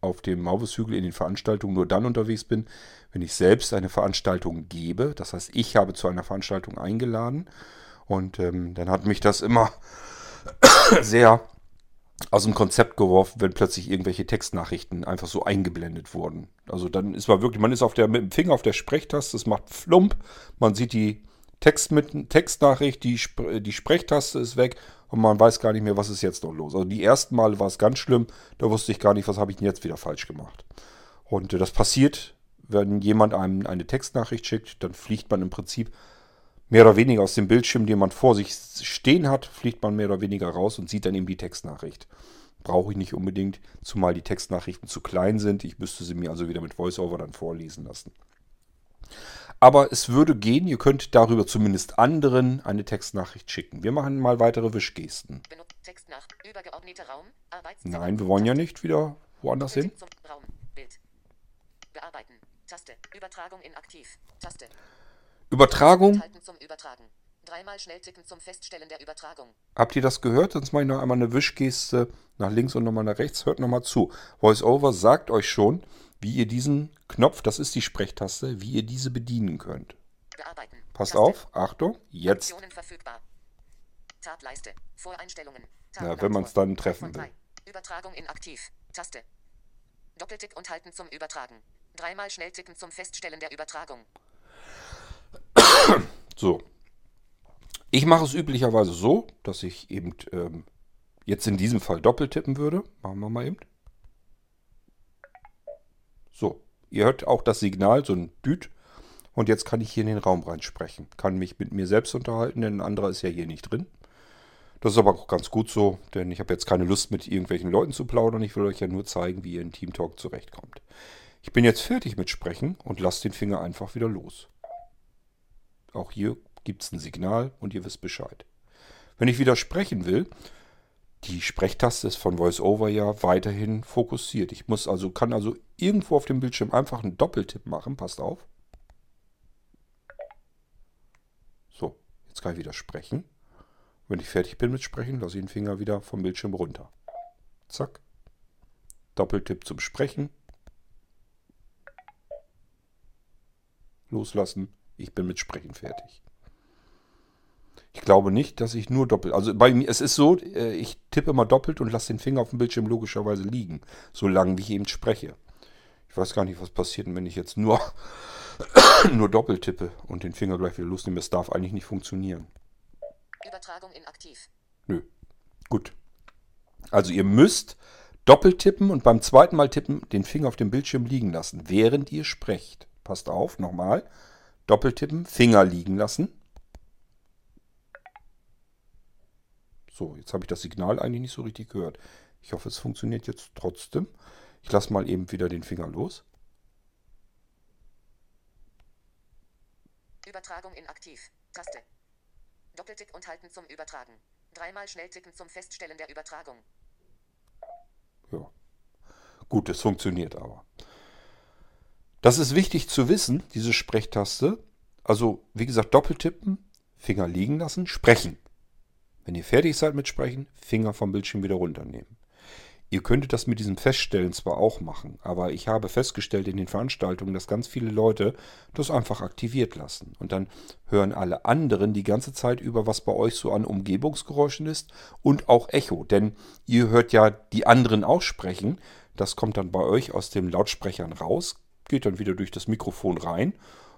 auf dem Maushügel in den Veranstaltungen nur dann unterwegs bin, wenn ich selbst eine Veranstaltung gebe. Das heißt, ich habe zu einer Veranstaltung eingeladen und ähm, dann hat mich das immer sehr aus dem Konzept geworfen, wenn plötzlich irgendwelche Textnachrichten einfach so eingeblendet wurden. Also dann ist man wirklich, man ist auf der, mit dem Finger auf der Sprechtaste, es macht Flump, man sieht die Text mit, Textnachricht, die, die Sprechtaste ist weg und man weiß gar nicht mehr, was ist jetzt noch los. Also die ersten Male war es ganz schlimm, da wusste ich gar nicht, was habe ich denn jetzt wieder falsch gemacht. Und äh, das passiert, wenn jemand einem eine Textnachricht schickt, dann fliegt man im Prinzip mehr oder weniger aus dem Bildschirm, den man vor sich stehen hat, fliegt man mehr oder weniger raus und sieht dann eben die Textnachricht. Brauche ich nicht unbedingt, zumal die Textnachrichten zu klein sind. Ich müsste sie mir also wieder mit VoiceOver dann vorlesen lassen. Aber es würde gehen, ihr könnt darüber zumindest anderen eine Textnachricht schicken. Wir machen mal weitere Wischgesten. Raum. Nein, wir wollen ja nicht wieder woanders hin. Raum. Taste. Übertragung in aktiv. Taste. Übertragung Übertragen. Dreimal schnell tippen zum Feststellen der Übertragung. Habt ihr das gehört? Sonst mache ich noch einmal eine Wischgeste nach links und nochmal nach rechts. Hört nochmal zu. VoiceOver sagt euch schon, wie ihr diesen Knopf, das ist die Sprechtaste, wie ihr diese bedienen könnt. Bearbeiten. Passt Taste. auf, Achtung, jetzt. Tableiste. Voreinstellungen. Ja, wenn man's dann treffen drei. Übertragung inaktiv. Taste. Doppeltipp und halten zum Übertragen. Dreimal schnell tippen zum Feststellen der Übertragung. So. Ich mache es üblicherweise so, dass ich eben ähm, jetzt in diesem Fall doppelt tippen würde. Machen wir mal eben. So. Ihr hört auch das Signal, so ein Düt. Und jetzt kann ich hier in den Raum reinsprechen. Kann mich mit mir selbst unterhalten, denn ein anderer ist ja hier nicht drin. Das ist aber auch ganz gut so, denn ich habe jetzt keine Lust mit irgendwelchen Leuten zu plaudern. Ich will euch ja nur zeigen, wie ihr in Teamtalk zurechtkommt. Ich bin jetzt fertig mit Sprechen und lasst den Finger einfach wieder los. Auch hier gibt es ein Signal und ihr wisst Bescheid. Wenn ich wieder sprechen will, die Sprechtaste ist von VoiceOver ja weiterhin fokussiert. Ich muss also, kann also irgendwo auf dem Bildschirm einfach einen Doppeltipp machen. Passt auf. So, jetzt kann ich wieder sprechen. Wenn ich fertig bin mit Sprechen, lasse ich den Finger wieder vom Bildschirm runter. Zack. Doppeltipp zum Sprechen. Loslassen. Ich bin mit Sprechen fertig. Ich glaube nicht, dass ich nur doppelt. Also bei mir, es ist so, äh, ich tippe immer doppelt und lasse den Finger auf dem Bildschirm logischerweise liegen, solange wie ich eben spreche. Ich weiß gar nicht, was passiert, wenn ich jetzt nur, nur doppelt tippe und den Finger gleich wieder losnehme. Es darf eigentlich nicht funktionieren. Übertragung inaktiv. Nö. Gut. Also ihr müsst doppelt tippen und beim zweiten Mal tippen den Finger auf dem Bildschirm liegen lassen, während ihr sprecht. Passt auf, nochmal. Doppelt tippen, Finger liegen lassen. So, jetzt habe ich das Signal eigentlich nicht so richtig gehört. Ich hoffe, es funktioniert jetzt trotzdem. Ich lasse mal eben wieder den Finger los. Übertragung inaktiv. Taste. Doppeltipp und halten zum Übertragen. Dreimal schnell tippen zum Feststellen der Übertragung. Ja. Gut, es funktioniert aber. Das ist wichtig zu wissen, diese Sprechtaste. Also, wie gesagt, doppeltippen, Finger liegen lassen, sprechen. Wenn ihr fertig seid mit Sprechen, Finger vom Bildschirm wieder runternehmen. Ihr könntet das mit diesem Feststellen zwar auch machen, aber ich habe festgestellt in den Veranstaltungen, dass ganz viele Leute das einfach aktiviert lassen. Und dann hören alle anderen die ganze Zeit über, was bei euch so an Umgebungsgeräuschen ist und auch Echo. Denn ihr hört ja die anderen auch sprechen. Das kommt dann bei euch aus den Lautsprechern raus, geht dann wieder durch das Mikrofon rein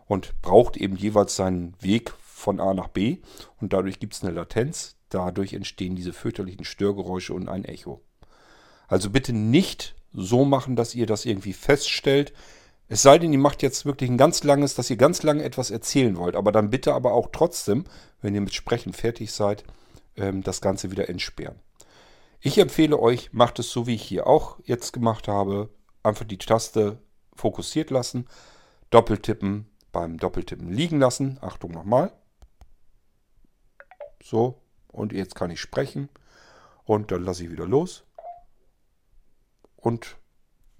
und braucht eben jeweils seinen Weg von A nach B. Und dadurch gibt es eine Latenz. Dadurch entstehen diese fürchterlichen Störgeräusche und ein Echo. Also bitte nicht so machen, dass ihr das irgendwie feststellt. Es sei denn, ihr macht jetzt wirklich ein ganz langes, dass ihr ganz lange etwas erzählen wollt. Aber dann bitte aber auch trotzdem, wenn ihr mit Sprechen fertig seid, ähm, das Ganze wieder entsperren. Ich empfehle euch, macht es so, wie ich hier auch jetzt gemacht habe. Einfach die Taste fokussiert lassen, doppeltippen, beim Doppeltippen liegen lassen. Achtung nochmal. So, und jetzt kann ich sprechen. Und dann lasse ich wieder los und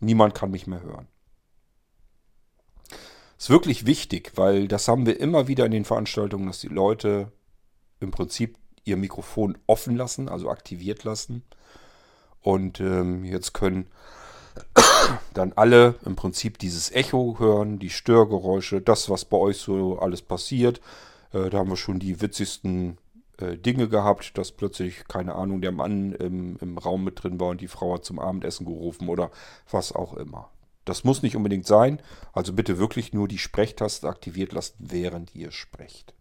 niemand kann mich mehr hören. Ist wirklich wichtig, weil das haben wir immer wieder in den Veranstaltungen, dass die Leute im Prinzip ihr Mikrofon offen lassen, also aktiviert lassen. Und ähm, jetzt können dann alle im Prinzip dieses Echo hören, die Störgeräusche, das, was bei euch so alles passiert. Äh, da haben wir schon die witzigsten Dinge gehabt, dass plötzlich, keine Ahnung, der Mann im, im Raum mit drin war und die Frau hat zum Abendessen gerufen oder was auch immer. Das muss nicht unbedingt sein, also bitte wirklich nur die Sprechtaste aktiviert lassen, während ihr sprecht.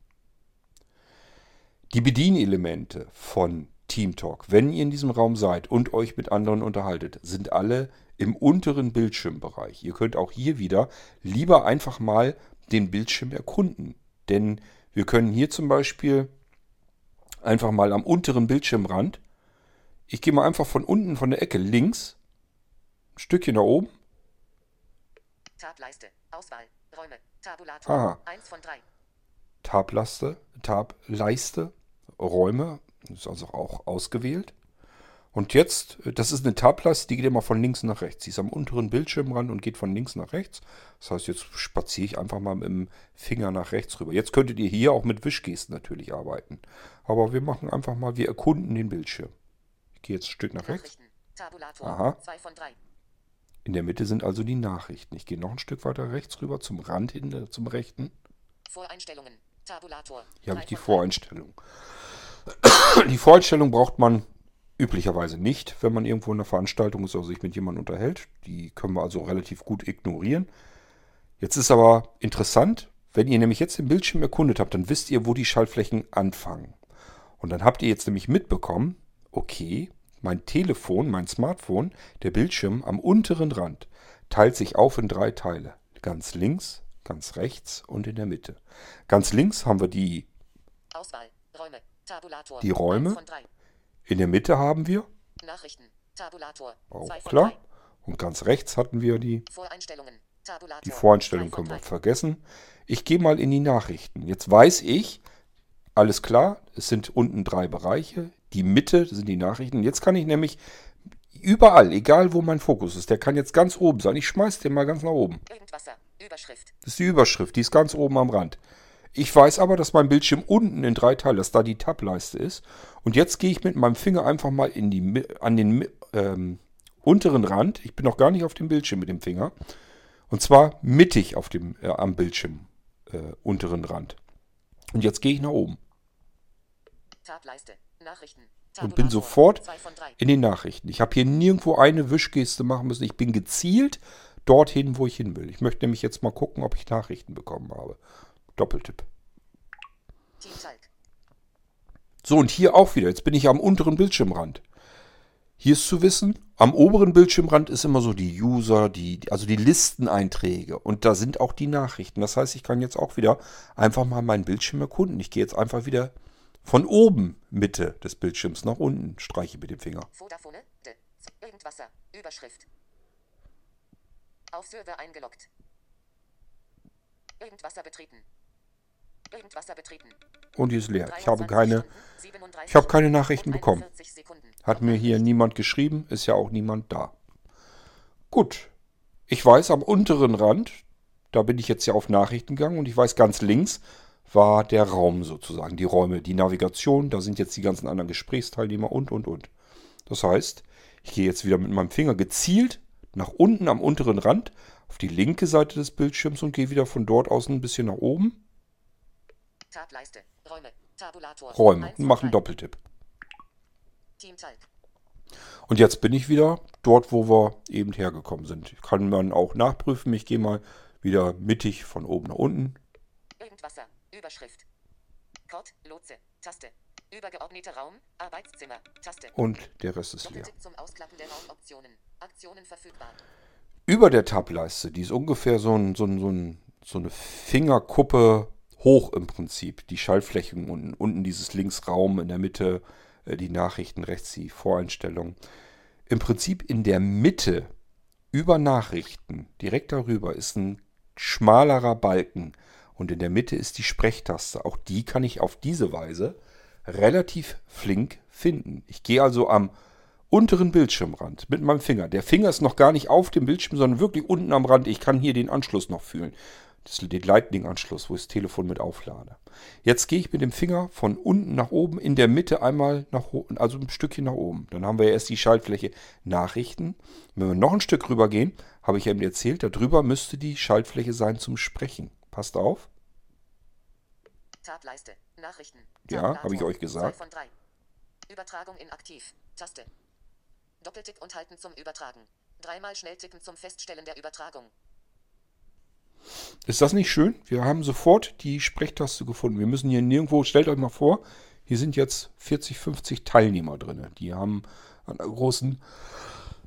Die Bedienelemente von TeamTalk, wenn ihr in diesem Raum seid und euch mit anderen unterhaltet, sind alle im unteren Bildschirmbereich. Ihr könnt auch hier wieder lieber einfach mal den Bildschirm erkunden. Denn wir können hier zum Beispiel einfach mal am unteren Bildschirmrand. Ich gehe mal einfach von unten von der Ecke links, ein Stückchen nach oben. Tableiste. Auswahl. Räume. Tabulator. Aha. 1 von 3. Tablaste, Tableiste, Räume, ist also auch ausgewählt. Und jetzt, äh, das ist eine Tableiste, die geht immer von links nach rechts. Sie ist am unteren Bildschirmrand und geht von links nach rechts. Das heißt, jetzt spaziere ich einfach mal mit dem Finger nach rechts rüber. Jetzt könntet ihr hier auch mit Wischgesten natürlich arbeiten. Aber wir machen einfach mal, wir erkunden den Bildschirm. Ich gehe jetzt ein Stück nach rechts. Aha. 2 von 3. In der Mitte sind also die Nachrichten. Ich gehe noch ein Stück weiter rechts rüber zum Rand hin, äh, zum rechten. Voreinstellungen. Tabulator. Hier habe ich die. Voreinstellung. Die Voreinstellung braucht man üblicherweise nicht, wenn man irgendwo in einer Veranstaltung ist oder sich mit jemandem unterhält. Die können wir also relativ gut ignorieren. Jetzt ist aber interessant, wenn ihr nämlich jetzt den Bildschirm erkundet habt, dann wisst ihr, wo die Schaltflächen anfangen. Und dann habt ihr jetzt nämlich mitbekommen, okay, mein Telefon, mein Smartphone, der Bildschirm am unteren Rand teilt sich auf in drei Teile. Ganz links, ganz rechts und in der Mitte. Ganz links haben wir die, Auswahl. Räume. Tabulator. Die Räume? In der Mitte haben wir, Nachrichten. Tabulator. auch klar, und ganz rechts hatten wir die Voreinstellungen. Tabulator. Die Voreinstellung können wir vergessen. Ich gehe mal in die Nachrichten. Jetzt weiß ich, alles klar, es sind unten drei Bereiche. Die Mitte sind die Nachrichten. Jetzt kann ich nämlich überall, egal wo mein Fokus ist, der kann jetzt ganz oben sein. Ich schmeiß den mal ganz nach oben. Irgendwasser. Überschrift. Das ist die Überschrift, die ist ganz oben am Rand. Ich weiß aber, dass mein Bildschirm unten in drei Teile, dass da die Tableiste ist. Und jetzt gehe ich mit meinem Finger einfach mal in die, an den ähm, unteren Rand. Ich bin noch gar nicht auf dem Bildschirm mit dem Finger. Und zwar mittig auf dem, äh, am Bildschirm äh, unteren Rand. Und jetzt gehe ich nach oben Tableiste. Nachrichten. und bin sofort in den Nachrichten. Ich habe hier nirgendwo eine Wischgeste machen müssen. Ich bin gezielt dorthin, wo ich hin will. Ich möchte nämlich jetzt mal gucken, ob ich Nachrichten bekommen habe. Doppeltipp. So, und hier auch wieder. Jetzt bin ich am unteren Bildschirmrand. Hier ist zu wissen, am oberen Bildschirmrand ist immer so die User, die, also die Listeneinträge. Und da sind auch die Nachrichten. Das heißt, ich kann jetzt auch wieder einfach mal meinen Bildschirm erkunden. Ich gehe jetzt einfach wieder von oben Mitte des Bildschirms nach unten, streiche mit dem Finger. Vodafone. De. Irgendwasser. Überschrift. Auf Server eingeloggt. Irgendwasser betreten. Und die ist leer. Ich habe 23 keine, Stunden, 37 ich habe keine Nachrichten bekommen. 41 Sekunden. Hat mir hier niemand geschrieben, ist ja auch niemand da. Gut. Ich weiß, am unteren Rand, da bin ich jetzt ja auf Nachrichten gegangen und ich weiß, ganz links war der Raum sozusagen, die Räume, die Navigation, da sind jetzt die ganzen anderen Gesprächsteilnehmer und, und, und. Das heißt, ich gehe jetzt wieder mit meinem Finger gezielt nach unten am unteren Rand auf die linke Seite des Bildschirms und gehe wieder von dort aus ein bisschen nach oben. Tableiste. Räume. Tabulator. Räume mache einen. Doppeltipp. Team Talk. Und jetzt bin ich wieder dort, wo wir eben hergekommen sind. Kann man auch nachprüfen. Ich gehe mal wieder mittig von oben nach unten. Irgendwasser. Überschrift. Kord. Lotse. Taste. Übergeordneter Raum. Arbeitszimmer. Taste. Und der Rest ist leer. Zum Ausklappen der Raumoptionen. Aktionen verfügbar. Über der Tableiste, die ist ungefähr so, ein, so, ein, so, ein, so eine Fingerkuppe hoch im Prinzip. Die Schaltflächen unten, unten dieses Linksraum, in der Mitte äh, die Nachrichten, rechts die Voreinstellungen. Im Prinzip in der Mitte über Nachrichten, direkt darüber, ist ein schmalerer Balken. Und in der Mitte ist die Sprechtaste. Auch die kann ich auf diese Weise relativ flink finden. Ich gehe also am unteren Bildschirmrand mit meinem Finger. Der Finger ist noch gar nicht auf dem Bildschirm, sondern wirklich unten am Rand. Ich kann hier den Anschluss noch fühlen. Das ist den Lightning-Anschluss, wo ich das Telefon mit auflade. Jetzt gehe ich mit dem Finger von unten nach oben, in der Mitte einmal nach oben, also ein Stückchen nach oben. Dann haben wir erst die Schaltfläche Nachrichten. Wenn wir noch ein Stück rüber gehen, habe ich eben erzählt, darüber müsste die Schaltfläche sein zum Sprechen. Passt auf. Tableiste. Nachrichten. Ja, habe ich euch gesagt. Übertragung in aktiv. Taste. Doppeltipp und halten zum Übertragen. Dreimal schnell tippen zum Feststellen der Übertragung. Ist das nicht schön? Wir haben sofort die Sprechtaste gefunden. Wir müssen hier nirgendwo, stellt euch mal vor, hier sind jetzt 40, 50 Teilnehmer drin. Die haben an einer großen,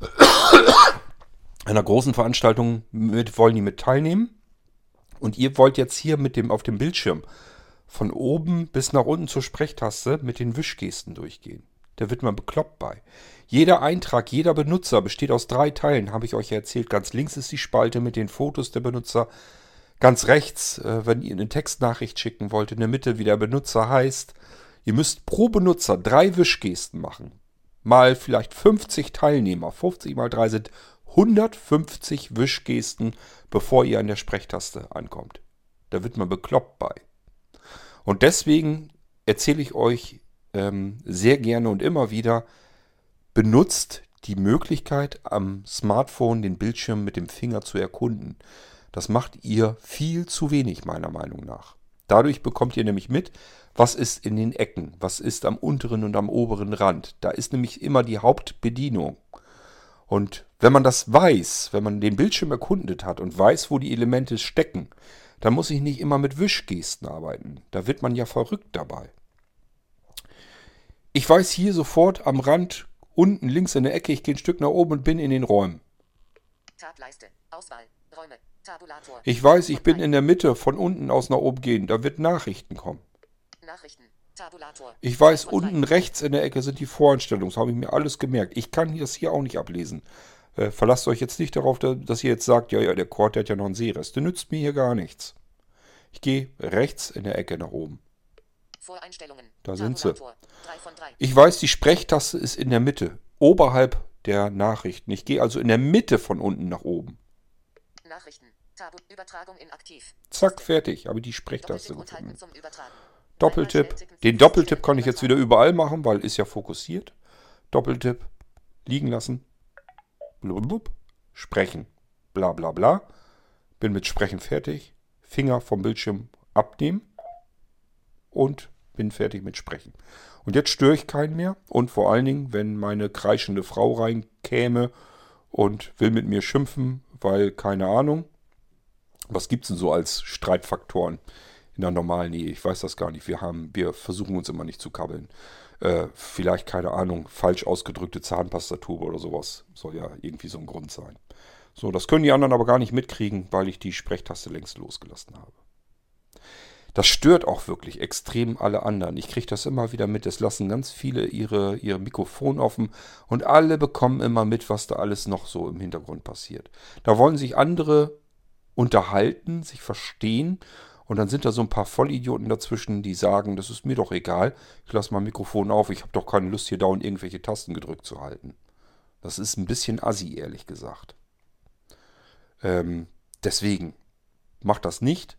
einer großen Veranstaltung mit, wollen die mit teilnehmen. Und ihr wollt jetzt hier mit dem, auf dem Bildschirm von oben bis nach unten zur Sprechtaste mit den Wischgesten durchgehen. Da wird man bekloppt bei. Jeder Eintrag, jeder Benutzer besteht aus drei Teilen, habe ich euch erzählt. Ganz links ist die Spalte mit den Fotos der Benutzer. Ganz rechts, äh, wenn ihr eine Textnachricht schicken wollt, in der Mitte, wie der Benutzer heißt. Ihr müsst pro Benutzer drei Wischgesten machen. mal vielleicht 50 Teilnehmer. 50 mal 3 sind 150 Wischgesten, bevor ihr an der Sprechtaste ankommt. Da wird man bekloppt bei. Und deswegen erzähle ich euch ähm, sehr gerne und immer wieder, benutzt die Möglichkeit am Smartphone den Bildschirm mit dem Finger zu erkunden. Das macht ihr viel zu wenig meiner Meinung nach. Dadurch bekommt ihr nämlich mit, was ist in den Ecken, was ist am unteren und am oberen Rand. Da ist nämlich immer die Hauptbedienung. Und wenn man das weiß, wenn man den Bildschirm erkundet hat und weiß, wo die Elemente stecken, dann muss ich nicht immer mit Wischgesten arbeiten. Da wird man ja verrückt dabei. Ich weiß hier sofort am Rand, unten links in der Ecke, ich gehe ein Stück nach oben und bin in den Räumen. Tableiste. Auswahl. Räume. Tabulator. Ich weiß, ich bin in der Mitte von unten aus nach oben gehen. Da wird Nachrichten kommen. Nachrichten. Tabulator. Ich weiß, unten rechts in der Ecke sind die Voreinstellungen. Das habe ich mir alles gemerkt. Ich kann das hier auch nicht ablesen. Äh, verlasst euch jetzt nicht darauf, da- dass ihr jetzt sagt, ja, ja, der Cord, der hat ja noch einen Seerest. Der nützt mir hier gar nichts. Ich gehe rechts in der Ecke nach oben. Da sind sie. Ich weiß, die Sprechtaste ist in der Mitte, oberhalb der Nachrichten. Ich gehe also in der Mitte von unten nach oben. Nachrichten. Tabu. Übertragung inaktiv. Zack, fertig. Habe die Sprechtaste gefunden. Doppeltipp. Den Doppeltipp kann ich jetzt wieder überall machen, weil ist ja fokussiert. Doppeltipp. Liegen lassen. Blub, Sprechen. Bla bla bla. Bin mit Sprechen fertig. Finger vom Bildschirm abnehmen. Und bin fertig mit Sprechen. Und jetzt störe ich keinen mehr. Und vor allen Dingen, wenn meine kreischende Frau reinkäme und will mit mir schimpfen, weil keine Ahnung, was gibt es denn so als Streitfaktoren in der normalen Ehe? Ich weiß das gar nicht. Wir haben, wir versuchen uns immer nicht zu kabbeln. Äh, vielleicht, keine Ahnung, falsch ausgedrückte Zahnpastatube oder sowas. Soll ja irgendwie so ein Grund sein. So, das können die anderen aber gar nicht mitkriegen, weil ich die Sprechtaste längst losgelassen habe. Das stört auch wirklich extrem alle anderen. Ich kriege das immer wieder mit. Es lassen ganz viele ihre, ihre Mikrofon offen und alle bekommen immer mit, was da alles noch so im Hintergrund passiert. Da wollen sich andere unterhalten, sich verstehen und dann sind da so ein paar Vollidioten dazwischen, die sagen, das ist mir doch egal, ich lasse mein Mikrofon auf, ich habe doch keine Lust hier dauernd irgendwelche Tasten gedrückt zu halten. Das ist ein bisschen assi, ehrlich gesagt. Ähm, deswegen, macht das nicht.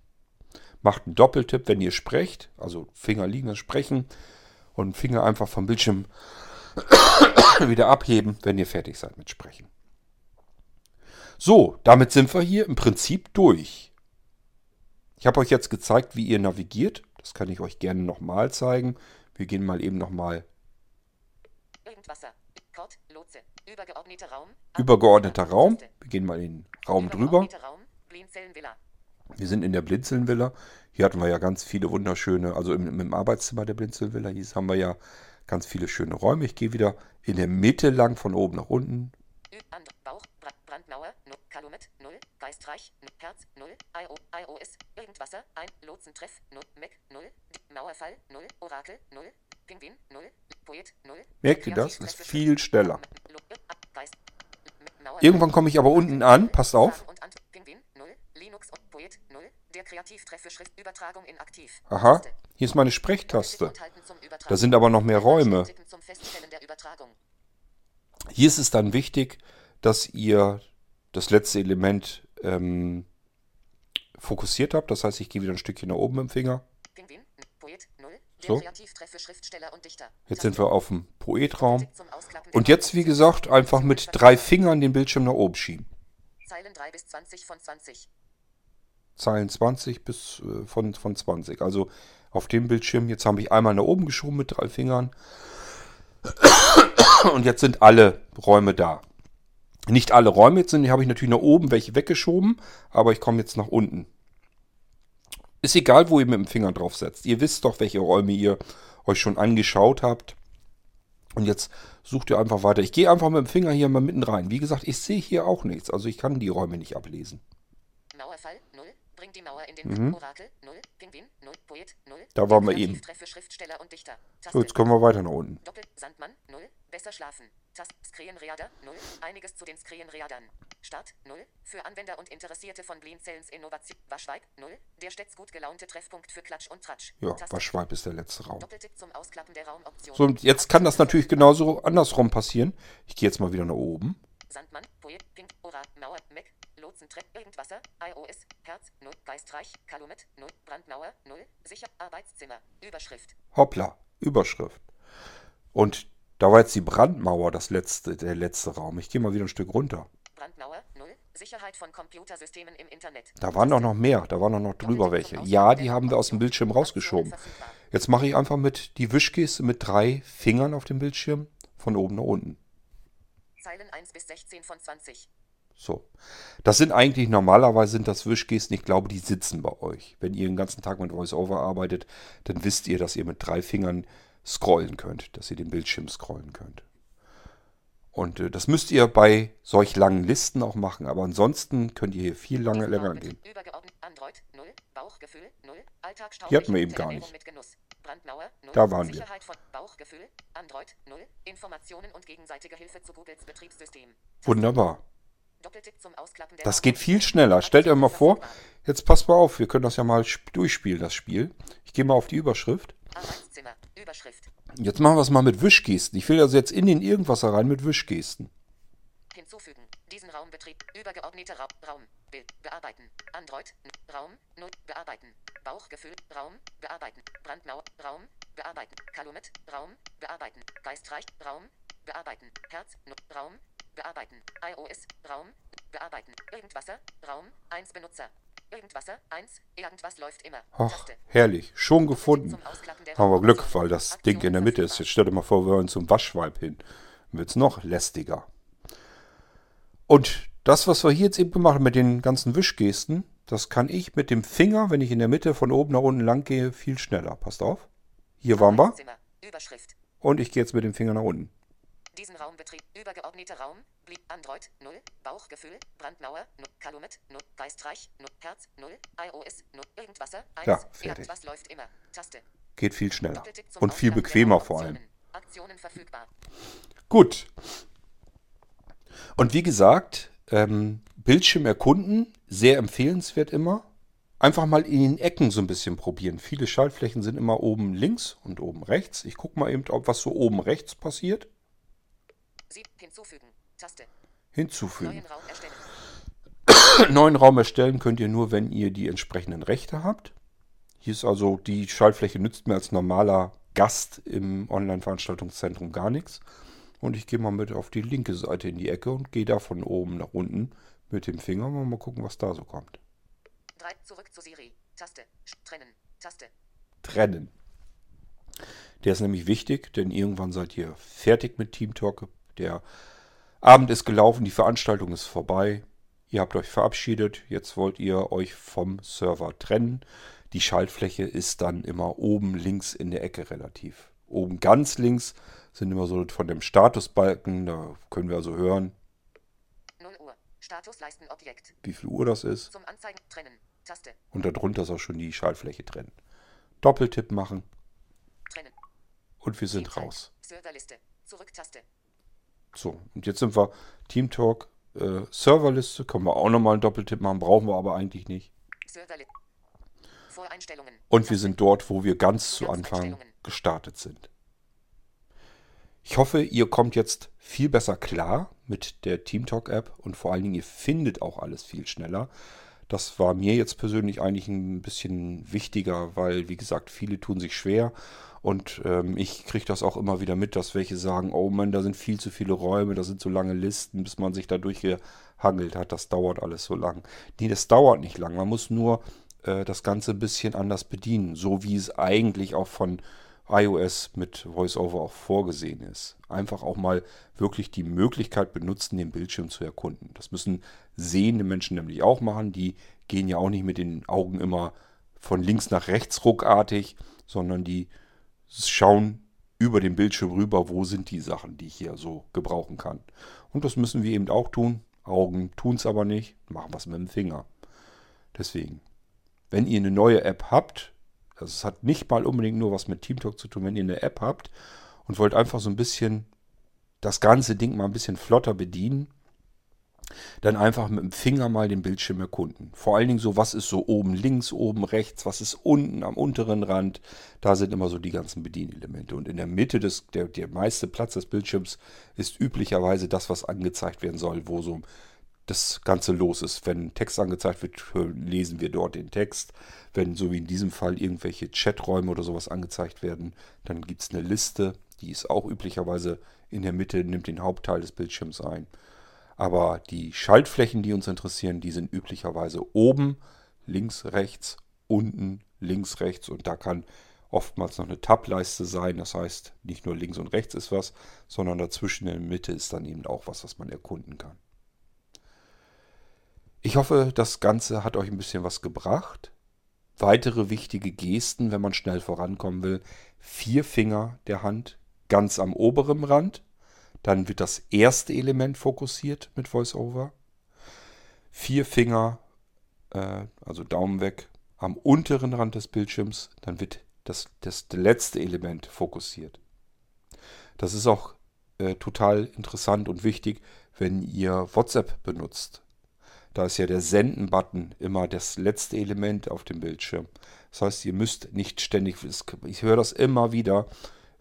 Macht einen Doppeltipp, wenn ihr sprecht, also Finger liegen und sprechen und Finger einfach vom Bildschirm wieder abheben, wenn ihr fertig seid mit Sprechen. So, damit sind wir hier im Prinzip durch. Ich habe euch jetzt gezeigt, wie ihr navigiert. Das kann ich euch gerne nochmal zeigen. Wir gehen mal eben nochmal. Lotse. Übergeordneter Raum. übergeordneter Raum. Wir gehen mal in den Raum drüber. Übergeordneter Raum. Wir sind in der Blinzelnvilla. Hier hatten wir ja ganz viele wunderschöne, also im, im Arbeitszimmer der Blinzelnvilla, hier haben wir ja ganz viele schöne Räume. Ich gehe wieder in der Mitte lang von oben nach unten. Bauch. Bra Brandmauer. No, Kalumet. 0. Geistreich. Herz. 0. IO. IOS. Irgendwasser. 1. Lotsentreff. 0. Meck. 0. D- Mauerfall. 0. Orakel. 0. Pinguin. 0. Poet. 0. Merkt ihr das? Das ist viel schneller. Irgendwann komme ich aber unten an. Passt auf. Fragen und Ant Pinguin 0, Und Poet 0, der Kreativtreff für Schriftübertragung inaktiv. Aha, hier ist meine Sprechtaste. Da sind aber noch mehr Räume. Hier ist es dann wichtig, dass ihr das letzte Element ähm, fokussiert habt. Das heißt, ich gehe wieder ein Stückchen nach oben mit dem Finger. Pinguin, N- Poet 0, der So. Jetzt sind wir auf dem Poetraum. Und jetzt, wie gesagt, einfach mit drei Fingern den Bildschirm nach oben schieben. Zeilen 3 bis 20 von 20. Zeilen 20 bis äh, von, von 20. Also auf dem Bildschirm, jetzt habe ich einmal nach oben geschoben mit drei Fingern. Und jetzt sind alle Räume da. Nicht alle Räume jetzt sind, die habe ich natürlich nach oben welche weggeschoben, aber ich komme jetzt nach unten. Ist egal, wo ihr mit dem Finger drauf setzt. Ihr wisst doch, welche Räume ihr euch schon angeschaut habt. Und jetzt sucht ihr einfach weiter. Ich gehe einfach mit dem Finger hier mal mitten rein. Wie gesagt, ich sehe hier auch nichts. Also ich kann die Räume nicht ablesen. Mauerfall 0, bringt die Mauer in den Orakel 0, Pinguin 0, Poet 0. Mhm. Da waren wir eben. So, jetzt kommen wir weiter nach unten. Doppel Sandmann 0, besser schlafen. Tast Screenreader 0. Einiges zu den Screenreadern. Start 0. Für Anwender und Interessierte von Blinzellens Innovation. Waschweib 0. Der stets gut gelaunte Treffpunkt für Klatsch und Tratsch. Ja, Taste. Waschweib ist der letzte Raum. Doppeltipp zum Ausklappen der Raumoption. So, und jetzt kann das natürlich genauso andersrum passieren. Ich gehe jetzt mal wieder nach oben. Sandmann, Poet, Pink, Ora, Mauer, Mac, Lotzentrepp, Irgendwasser, iOS, Herz, 0, Geistreich, Kalumet, 0, Brandmauer, 0, Sicher, Arbeitszimmer, Überschrift. Hoppla, Überschrift. Und da war jetzt die Brandmauer das letzte, der letzte Raum. Ich gehe mal wieder ein Stück runter. Brandmauer, 0, Sicherheit von Computersystemen im Internet. Da waren doch noch mehr, da waren doch noch drüber welche. Ja, die haben wir aus dem Bildschirm rausgeschoben. Jetzt mache ich einfach mit die Wischgeste mit drei Fingern auf dem Bildschirm von oben nach unten. Zeilen 1 bis 16 von 20. So. Das sind eigentlich normalerweise sind das Wischgesten, ich glaube, die sitzen bei euch. Wenn ihr den ganzen Tag mit VoiceOver arbeitet, dann wisst ihr, dass ihr mit drei Fingern scrollen könnt, dass ihr den Bildschirm scrollen könnt. Und äh, das müsst ihr bei solch langen Listen auch machen, aber ansonsten könnt ihr hier viel lange länger gehen. Android 0, Bauchgefühl 0, Alltag Die hatten wir eben gar nicht. 0, Da waren wir. Android 0, Informationen und gegenseitige Hilfe zu Googles Betriebssystem. Wunderbar. Das geht viel schneller. Stellt euch mal vor, jetzt passt mal auf, wir können das ja mal sp- durchspielen, das Spiel. Ich gehe mal auf die Überschrift. Arbeitszimmer, Überschrift. Jetzt machen wir es mal mit Wischgesten. Ich will also jetzt in den irgendwas rein mit Wischgesten. Hinzufügen. Diesen Raumbetrieb. Übergeordneter Raum. Raum. Bild. Bearbeiten. Android. Raum. 0. Bearbeiten. Bauchgefühl. Raum. Bearbeiten. Brandmauer. Raum. Bearbeiten. Kalumet. Raum. Bearbeiten. Geistreich. Raum. Bearbeiten. Herz. Raum. Bearbeiten. iOS. Raum. Bearbeiten. Irgendwasser. Raum. 1 Benutzer. Irgendwasser. 1. Irgendwas läuft immer. Ach, Taste. herrlich. Schon gefunden. Haben wir Glück, weil das Aktion Ding in der Mitte ist. Jetzt stell dir mal vor, wir hören zum Waschweib hin. Dann wird es noch lästiger. Und das, was wir hier jetzt eben gemacht haben mit den ganzen Wischgesten, das kann ich mit dem Finger, wenn ich in der Mitte von oben nach unten lang gehe, viel schneller. Passt auf. Hier waren wir. Und ich gehe jetzt mit dem Finger nach unten. Diesen Raumbetrieb. Übergeordneter Raum. Blieb Android 0. Bauchgefühl. Brandmauer 0. Kalumet 0. Geistreich 0. Herz 0. iOS 0. Irgendwasser 1. Ja, fertig. Irgendwas läuft immer. Taste. Geht viel schneller. Und viel bequemer vor allem. Aktionen verfügbar. Gut. Und wie gesagt, ähm, Bildschirm erkunden, sehr empfehlenswert immer. Einfach mal in den Ecken so ein bisschen probieren. Viele Schaltflächen sind immer oben links und oben rechts. Ich gucke mal eben, ob was so oben rechts passiert. Sie hinzufügen. Taste. Hinzufügen. Neuen Raum erstellen. Neuen Raum erstellen könnt ihr nur, wenn ihr die entsprechenden Rechte habt. Hier ist also die Schaltfläche nützt mir als normaler Gast im Online-Veranstaltungszentrum gar nichts. Und ich gehe mal mit auf die linke Seite in die Ecke und gehe da von oben nach unten mit dem Finger. Mal, mal gucken, was da so kommt. 3. Zurück zu Siri. Taste. Trennen. Taste. Trennen. Der ist nämlich wichtig, denn irgendwann seid ihr fertig mit Team Talk. Der Abend ist gelaufen, die Veranstaltung ist vorbei. Ihr habt euch verabschiedet. Jetzt wollt ihr euch vom Server trennen. Die Schaltfläche ist dann immer oben links in der Ecke relativ. Oben ganz links sind immer so von dem Statusbalken. Da können wir also hören, 0 Uhr. Statusleisten Objekt. wie viel Uhr das ist. Zum Anzeigen. Trennen. Taste. Und darunter ist auch schon die Schaltfläche drin. Doppeltipp machen Trennen. und wir sind Teamzeit. raus. Serverliste. Zurück-Taste. So, und jetzt sind wir Team Talk, äh, Serverliste. Können wir auch nochmal einen Doppeltipp machen, brauchen wir aber eigentlich nicht. Und wir sind dort, wo wir ganz zu Anfang gestartet sind. Ich hoffe, ihr kommt jetzt viel besser klar mit der TeamTalk App und vor allen Dingen, ihr findet auch alles viel schneller. Das war mir jetzt persönlich eigentlich ein bisschen wichtiger, weil, wie gesagt, viele tun sich schwer. Und ähm, ich kriege das auch immer wieder mit, dass welche sagen, oh Mann, da sind viel zu viele Räume, da sind so lange Listen, bis man sich da durchgehangelt hat, das dauert alles so lang. Nee, das dauert nicht lang, man muss nur äh, das Ganze ein bisschen anders bedienen, so wie es eigentlich auch von iOS mit VoiceOver auch vorgesehen ist. Einfach auch mal wirklich die Möglichkeit benutzen, den Bildschirm zu erkunden. Das müssen sehende Menschen nämlich auch machen. Die gehen ja auch nicht mit den Augen immer von links nach rechts ruckartig, sondern die schauen über den Bildschirm rüber, wo sind die Sachen, die ich hier so gebrauchen kann. Und das müssen wir eben auch tun. Augen tun es aber nicht, machen es mit dem Finger. Deswegen, wenn ihr eine neue App habt, also es hat nicht mal unbedingt nur was mit TeamTalk zu tun, wenn ihr eine App habt und wollt einfach so ein bisschen das ganze Ding mal ein bisschen flotter bedienen, dann einfach mit dem Finger mal den Bildschirm erkunden. Vor allen Dingen so, was ist so oben links, oben rechts, was ist unten am unteren Rand. Da sind immer so die ganzen Bedienelemente. Und in der Mitte des, der, der meiste Platz des Bildschirms ist üblicherweise das, was angezeigt werden soll, wo so das Ganze los ist. Wenn Text angezeigt wird, lesen wir dort den Text. Wenn, so wie in diesem Fall, irgendwelche Chaträume oder sowas angezeigt werden, dann gibt es eine Liste. Die ist auch üblicherweise in der Mitte, nimmt den Hauptteil des Bildschirms ein. Aber die Schaltflächen, die uns interessieren, die sind üblicherweise oben, links, rechts, unten, links, rechts und da kann oftmals noch eine Tab-Leiste sein. Das heißt, nicht nur links und rechts ist was, sondern dazwischen in der Mitte ist dann eben auch was, was man erkunden kann. Ich hoffe, das Ganze hat euch ein bisschen was gebracht. Weitere wichtige Gesten, wenn man schnell vorankommen will. Vier Finger der Hand ganz am oberen Rand. Dann wird das erste Element fokussiert mit VoiceOver. Vier Finger, äh, also Daumen weg, am unteren Rand des Bildschirms. Dann wird das, das letzte Element fokussiert. Das ist auch äh, total interessant und wichtig, wenn ihr WhatsApp benutzt. Da ist ja der Senden-Button immer das letzte Element auf dem Bildschirm. Das heißt, ihr müsst nicht ständig, ich höre das immer wieder,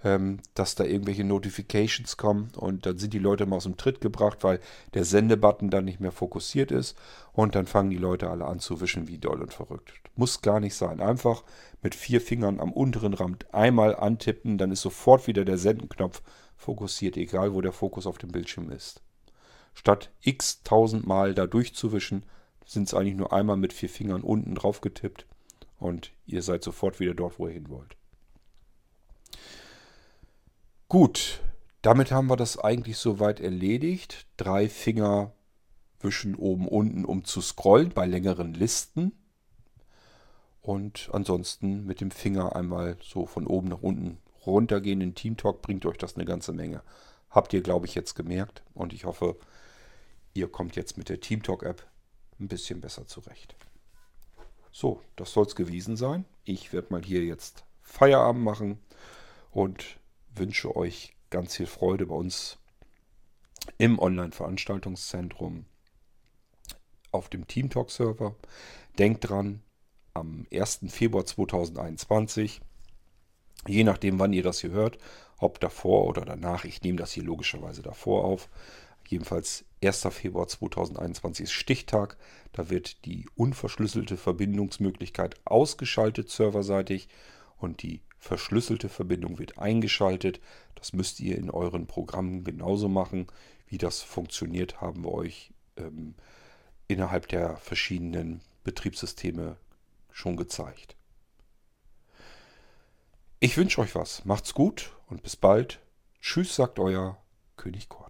ähm, dass da irgendwelche Notifications kommen und dann sind die Leute mal aus dem Tritt gebracht, weil der Sendebutton dann nicht mehr fokussiert ist und dann fangen die Leute alle an zu wischen wie doll und verrückt. Muss gar nicht sein. Einfach mit vier Fingern am unteren Rand einmal antippen, dann ist sofort wieder der Sendenknopf fokussiert, egal wo der Fokus auf dem Bildschirm ist. Statt x tausendmal da durchzuwischen, sind es eigentlich nur einmal mit vier Fingern unten drauf getippt und ihr seid sofort wieder dort, wo ihr hin wollt. Gut, damit haben wir das eigentlich soweit erledigt. Drei Finger wischen oben unten, um zu scrollen bei längeren Listen. Und ansonsten mit dem Finger einmal so von oben nach unten runtergehen in Teamtalk bringt euch das eine ganze Menge. Habt ihr, glaube ich, jetzt gemerkt. Und ich hoffe, ihr kommt jetzt mit der Teamtalk-App ein bisschen besser zurecht. So, das soll es gewesen sein. Ich werde mal hier jetzt Feierabend machen und wünsche euch ganz viel Freude bei uns im Online-Veranstaltungszentrum auf dem TeamTalk-Server. Denkt dran, am 1. Februar 2021, je nachdem, wann ihr das hier hört, ob davor oder danach, ich nehme das hier logischerweise davor auf, jedenfalls 1. Februar 2021 ist Stichtag, da wird die unverschlüsselte Verbindungsmöglichkeit ausgeschaltet serverseitig und die verschlüsselte Verbindung wird eingeschaltet. Das müsst ihr in euren Programmen genauso machen. Wie das funktioniert, haben wir euch ähm, innerhalb der verschiedenen Betriebssysteme schon gezeigt. Ich wünsche euch was. Macht's gut und bis bald. Tschüss, sagt euer König Kort.